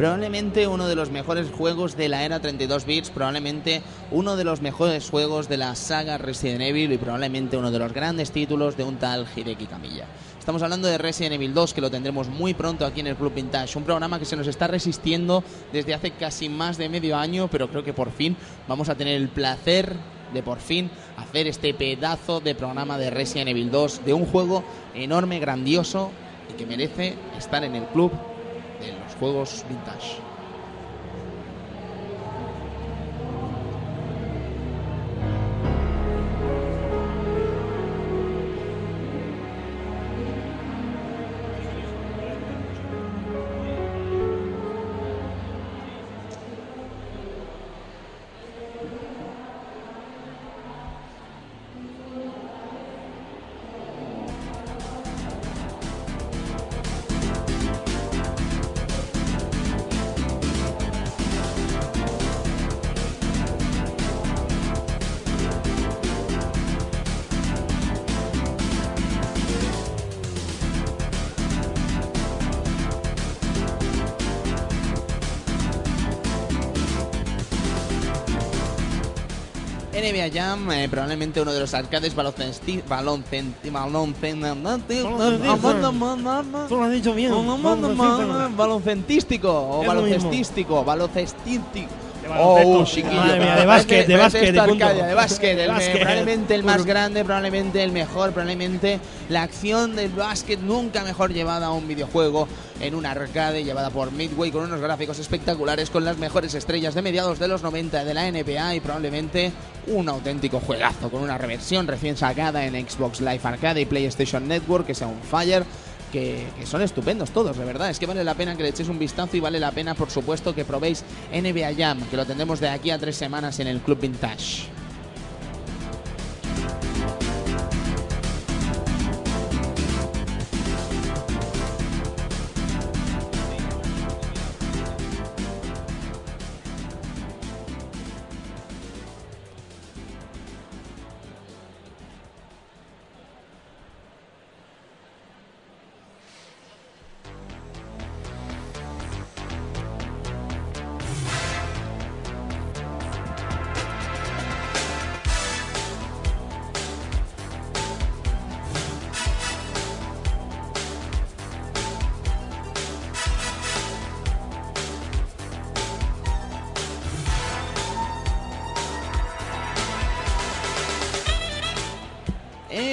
Probablemente uno de los mejores juegos de la era 32 bits, probablemente uno de los mejores juegos de la saga Resident Evil y probablemente uno de los grandes títulos de un tal Hideki Kamiya. Estamos hablando de Resident Evil 2, que lo tendremos muy pronto aquí en el Club Vintage, un programa que se nos está resistiendo desde hace casi más de medio año, pero creo que por fin vamos a tener el placer de por fin hacer este pedazo de programa de Resident Evil 2, de un juego enorme, grandioso y que merece estar en el club juegos vintage. Jam, eh, probablemente uno de los arcades baloncesti- baloncenti- baloncen- Tú lo has dicho bien. baloncentístico o Es lo mismo. baloncestístico, baloncestístico. Oh, chiquillo. Madre mía, de básquet, de básquet, de punto. Arcadia, de básquet, De el- básquet. probablemente el más grande, probablemente el mejor, probablemente la acción del básquet nunca mejor llevada a un videojuego en una arcade llevada por Midway con unos gráficos espectaculares con las mejores estrellas de mediados de los 90 de la NBA y probablemente un auténtico juegazo con una reversión recién sacada en Xbox Live Arcade y PlayStation Network que sea un fire que, son estupendos todos, de verdad. Es que vale la pena que le echéis un vistazo y vale la pena, por supuesto, que probéis NBA Jam, que lo tendremos de aquí a tres semanas en el Club Vintage.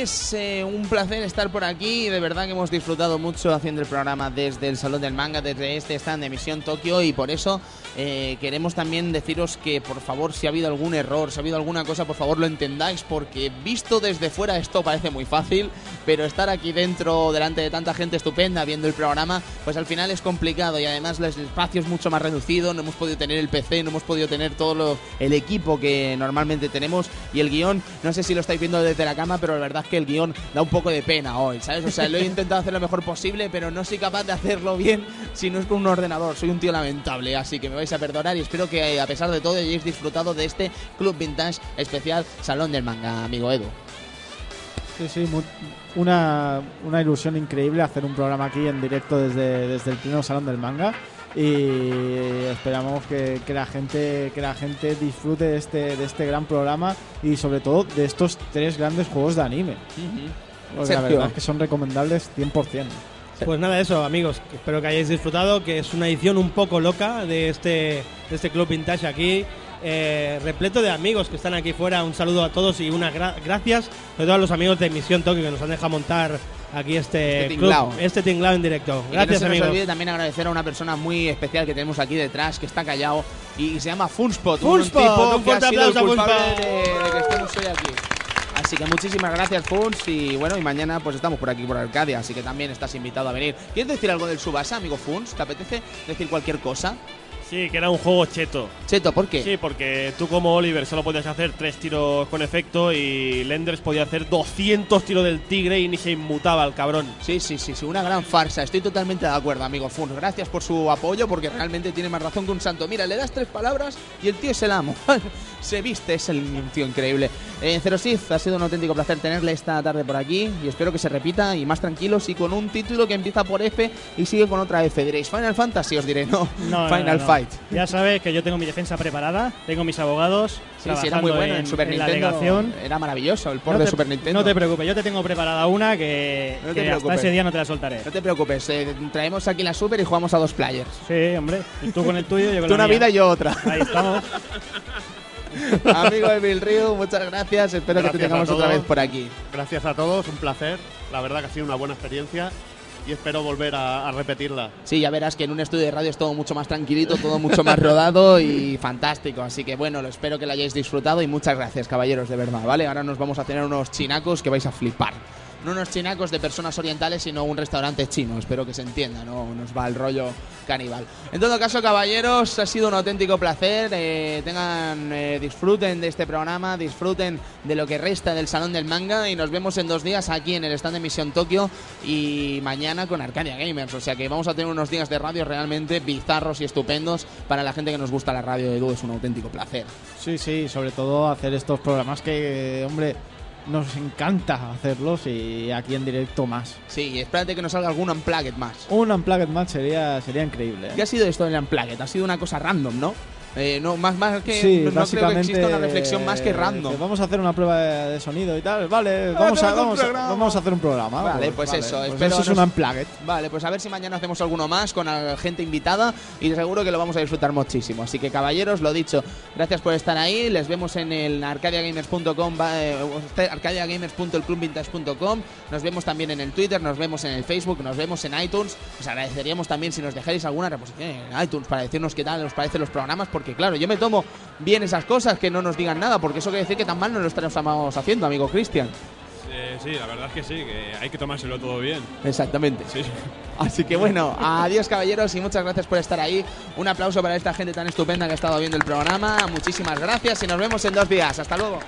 Es eh, un placer estar por aquí. De verdad que hemos disfrutado mucho haciendo el programa desde el Salón del Manga, desde este stand de Misión Tokio y por eso eh, queremos también deciros que por favor si ha habido algún error, si ha habido alguna cosa, por favor lo entendáis porque visto desde fuera esto parece muy fácil, pero estar aquí dentro delante de tanta gente estupenda viendo el programa, pues al final es complicado y además el espacio es mucho más reducido, no hemos podido tener el PC, no hemos podido tener todo el equipo que normalmente tenemos y el guion, no sé si lo estáis viendo desde la cama, pero la verdad es que el guion da un poco de pena hoy, ¿sabes? O sea, lo he intentado hacer lo mejor posible, pero no soy capaz de hacerlo bien si no es con un ordenador, soy un tío lamentable, así que me vais a perdonar y espero que a pesar de todo hayáis disfrutado de este Club Vintage especial Salón del Manga, amigo Edu. Sí, sí, una, una ilusión increíble hacer un programa aquí en directo desde, desde el pleno salón del manga y esperamos que, que la gente que la gente disfrute de este, de este gran programa y sobre todo de estos tres grandes juegos de anime. Porque la Sergio. verdad es que son recomendables 100%. Pues nada, eso, amigos. Espero que hayáis disfrutado, que es una edición un poco loca de este, de este Club Vintage aquí. Eh, repleto de amigos que están aquí fuera. Un saludo a todos y unas gra- gracias sobre todo a los amigos de Misión Tokio que nos han dejado montar aquí este, Este club, tinglao. este tinglao en directo. Y que Gracias, no se amigos. nos olvide también agradecer a una persona muy especial que tenemos aquí detrás, que está callado y se llama Funspot. Funspot, un tipo un que ha fuerte sido el aplauso a culpable Funspot. de, de que estemos hoy aquí. Así que muchísimas gracias, Funs. Y bueno, y mañana pues estamos por aquí, por Arcadia. Así que también estás invitado a venir. ¿Quieres decir algo del Subasa, amigo Funs? ¿Te apetece decir cualquier cosa? Sí, que era un juego cheto. Cheto, ¿por qué? Sí, porque tú como Oliver solo podías hacer tres tiros con efecto y Lenders podía hacer 200 tiros del tigre y ni se inmutaba el cabrón. Sí, sí, sí, sí, una gran farsa. Estoy totalmente de acuerdo, amigo Funs. Gracias por su apoyo, porque realmente tiene más razón que un santo. Mira, le das tres palabras y el tío es el amo. <laughs> Se viste, es el tío increíble. Eh, Zero Sith, ha sido un auténtico placer tenerle esta tarde por aquí y espero que se repita y más tranquilos y con un título que empieza por F y sigue con otra F. Diréis, Final Fantasy, os diré, no, No, no, Final no, no. Fight. Ya sabes que yo tengo mi defensa preparada, tengo mis abogados. Sí, sí, era muy trabajando bueno en, Super la Nintendo. alegación. Era maravilloso el port No de te- Super Nintendo. No te preocupes, yo te tengo preparada una que, No te que hasta ese día no te la soltaré. No te preocupes, eh, traemos aquí la Super y jugamos a dos players. Sí, hombre. Y tú con el tuyo, yo con Tú la una mía. vida y yo otra. Ahí estamos. <laughs> Amigo Emil Río, muchas gracias. Espero que te tengamos otra vez por aquí. Gracias a todos, un placer. La verdad que ha sido una buena experiencia y espero volver a, a repetirla. Sí, ya verás que en un estudio de radio es todo mucho más tranquilito, todo mucho más rodado y <laughs> fantástico. Así que bueno, lo espero que lo hayáis disfrutado y muchas gracias, caballeros, de verdad, ¿vale? Ahora nos vamos a tener unos chinacos que vais a flipar. No unos chinacos de personas orientales, sino un restaurante chino. Espero que se entienda, no nos va el rollo caníbal. En todo caso, caballeros, ha sido un auténtico placer. Eh, tengan, eh, disfruten de este programa, disfruten de lo que resta del Salón del Manga y nos vemos en dos días aquí en el stand de Misión Tokio y mañana con Arcadia Gamers. O sea que vamos a tener unos días de radio realmente bizarros y estupendos para la gente que nos gusta la radio. Edu, es un auténtico placer. Sí, sí, sobre todo hacer estos programas que, hombre, nos encanta hacerlos y aquí en directo más. Sí, y espérate que nos salga algún Unplugged más. Un Unplugged match sería, sería increíble. ¿eh? ¿Qué ha sido esto del Unplugged? Ha sido una cosa random, ¿no? Eh, no, más, más que. Sí, no, creo que exista una reflexión más que random. eh, Vamos a hacer una prueba de, de sonido y tal. Vale, Ah, vamos, a, vamos, a, programa. vamos a hacer un programa. Vale, pues eso, pues espero eso es nos- un Unplugged. Vale, pues a ver si mañana hacemos alguno más con la gente invitada y seguro que lo vamos a disfrutar muchísimo. Así que caballeros, lo dicho, gracias por estar ahí. Les vemos en el arcadiagamers.com, eh, arcadiagamers.elclubvintage.com. Nos vemos también en el Twitter, nos vemos en el Facebook, nos vemos en iTunes. Os agradeceríamos también si nos dejáis alguna reposición en iTunes para decirnos qué tal os parecen los programas, porque claro, yo me tomo bien esas cosas, que no nos digan nada, porque eso quiere decir que tan mal no lo estamos haciendo, amigo Cristian. Eh, sí, la verdad es que sí, que hay que tomárselo todo bien. Exactamente. Sí. Así que bueno, adiós caballeros y muchas gracias por estar ahí. Un aplauso para esta gente tan estupenda que ha estado viendo el programa. Muchísimas gracias y nos vemos en dos días. Hasta luego.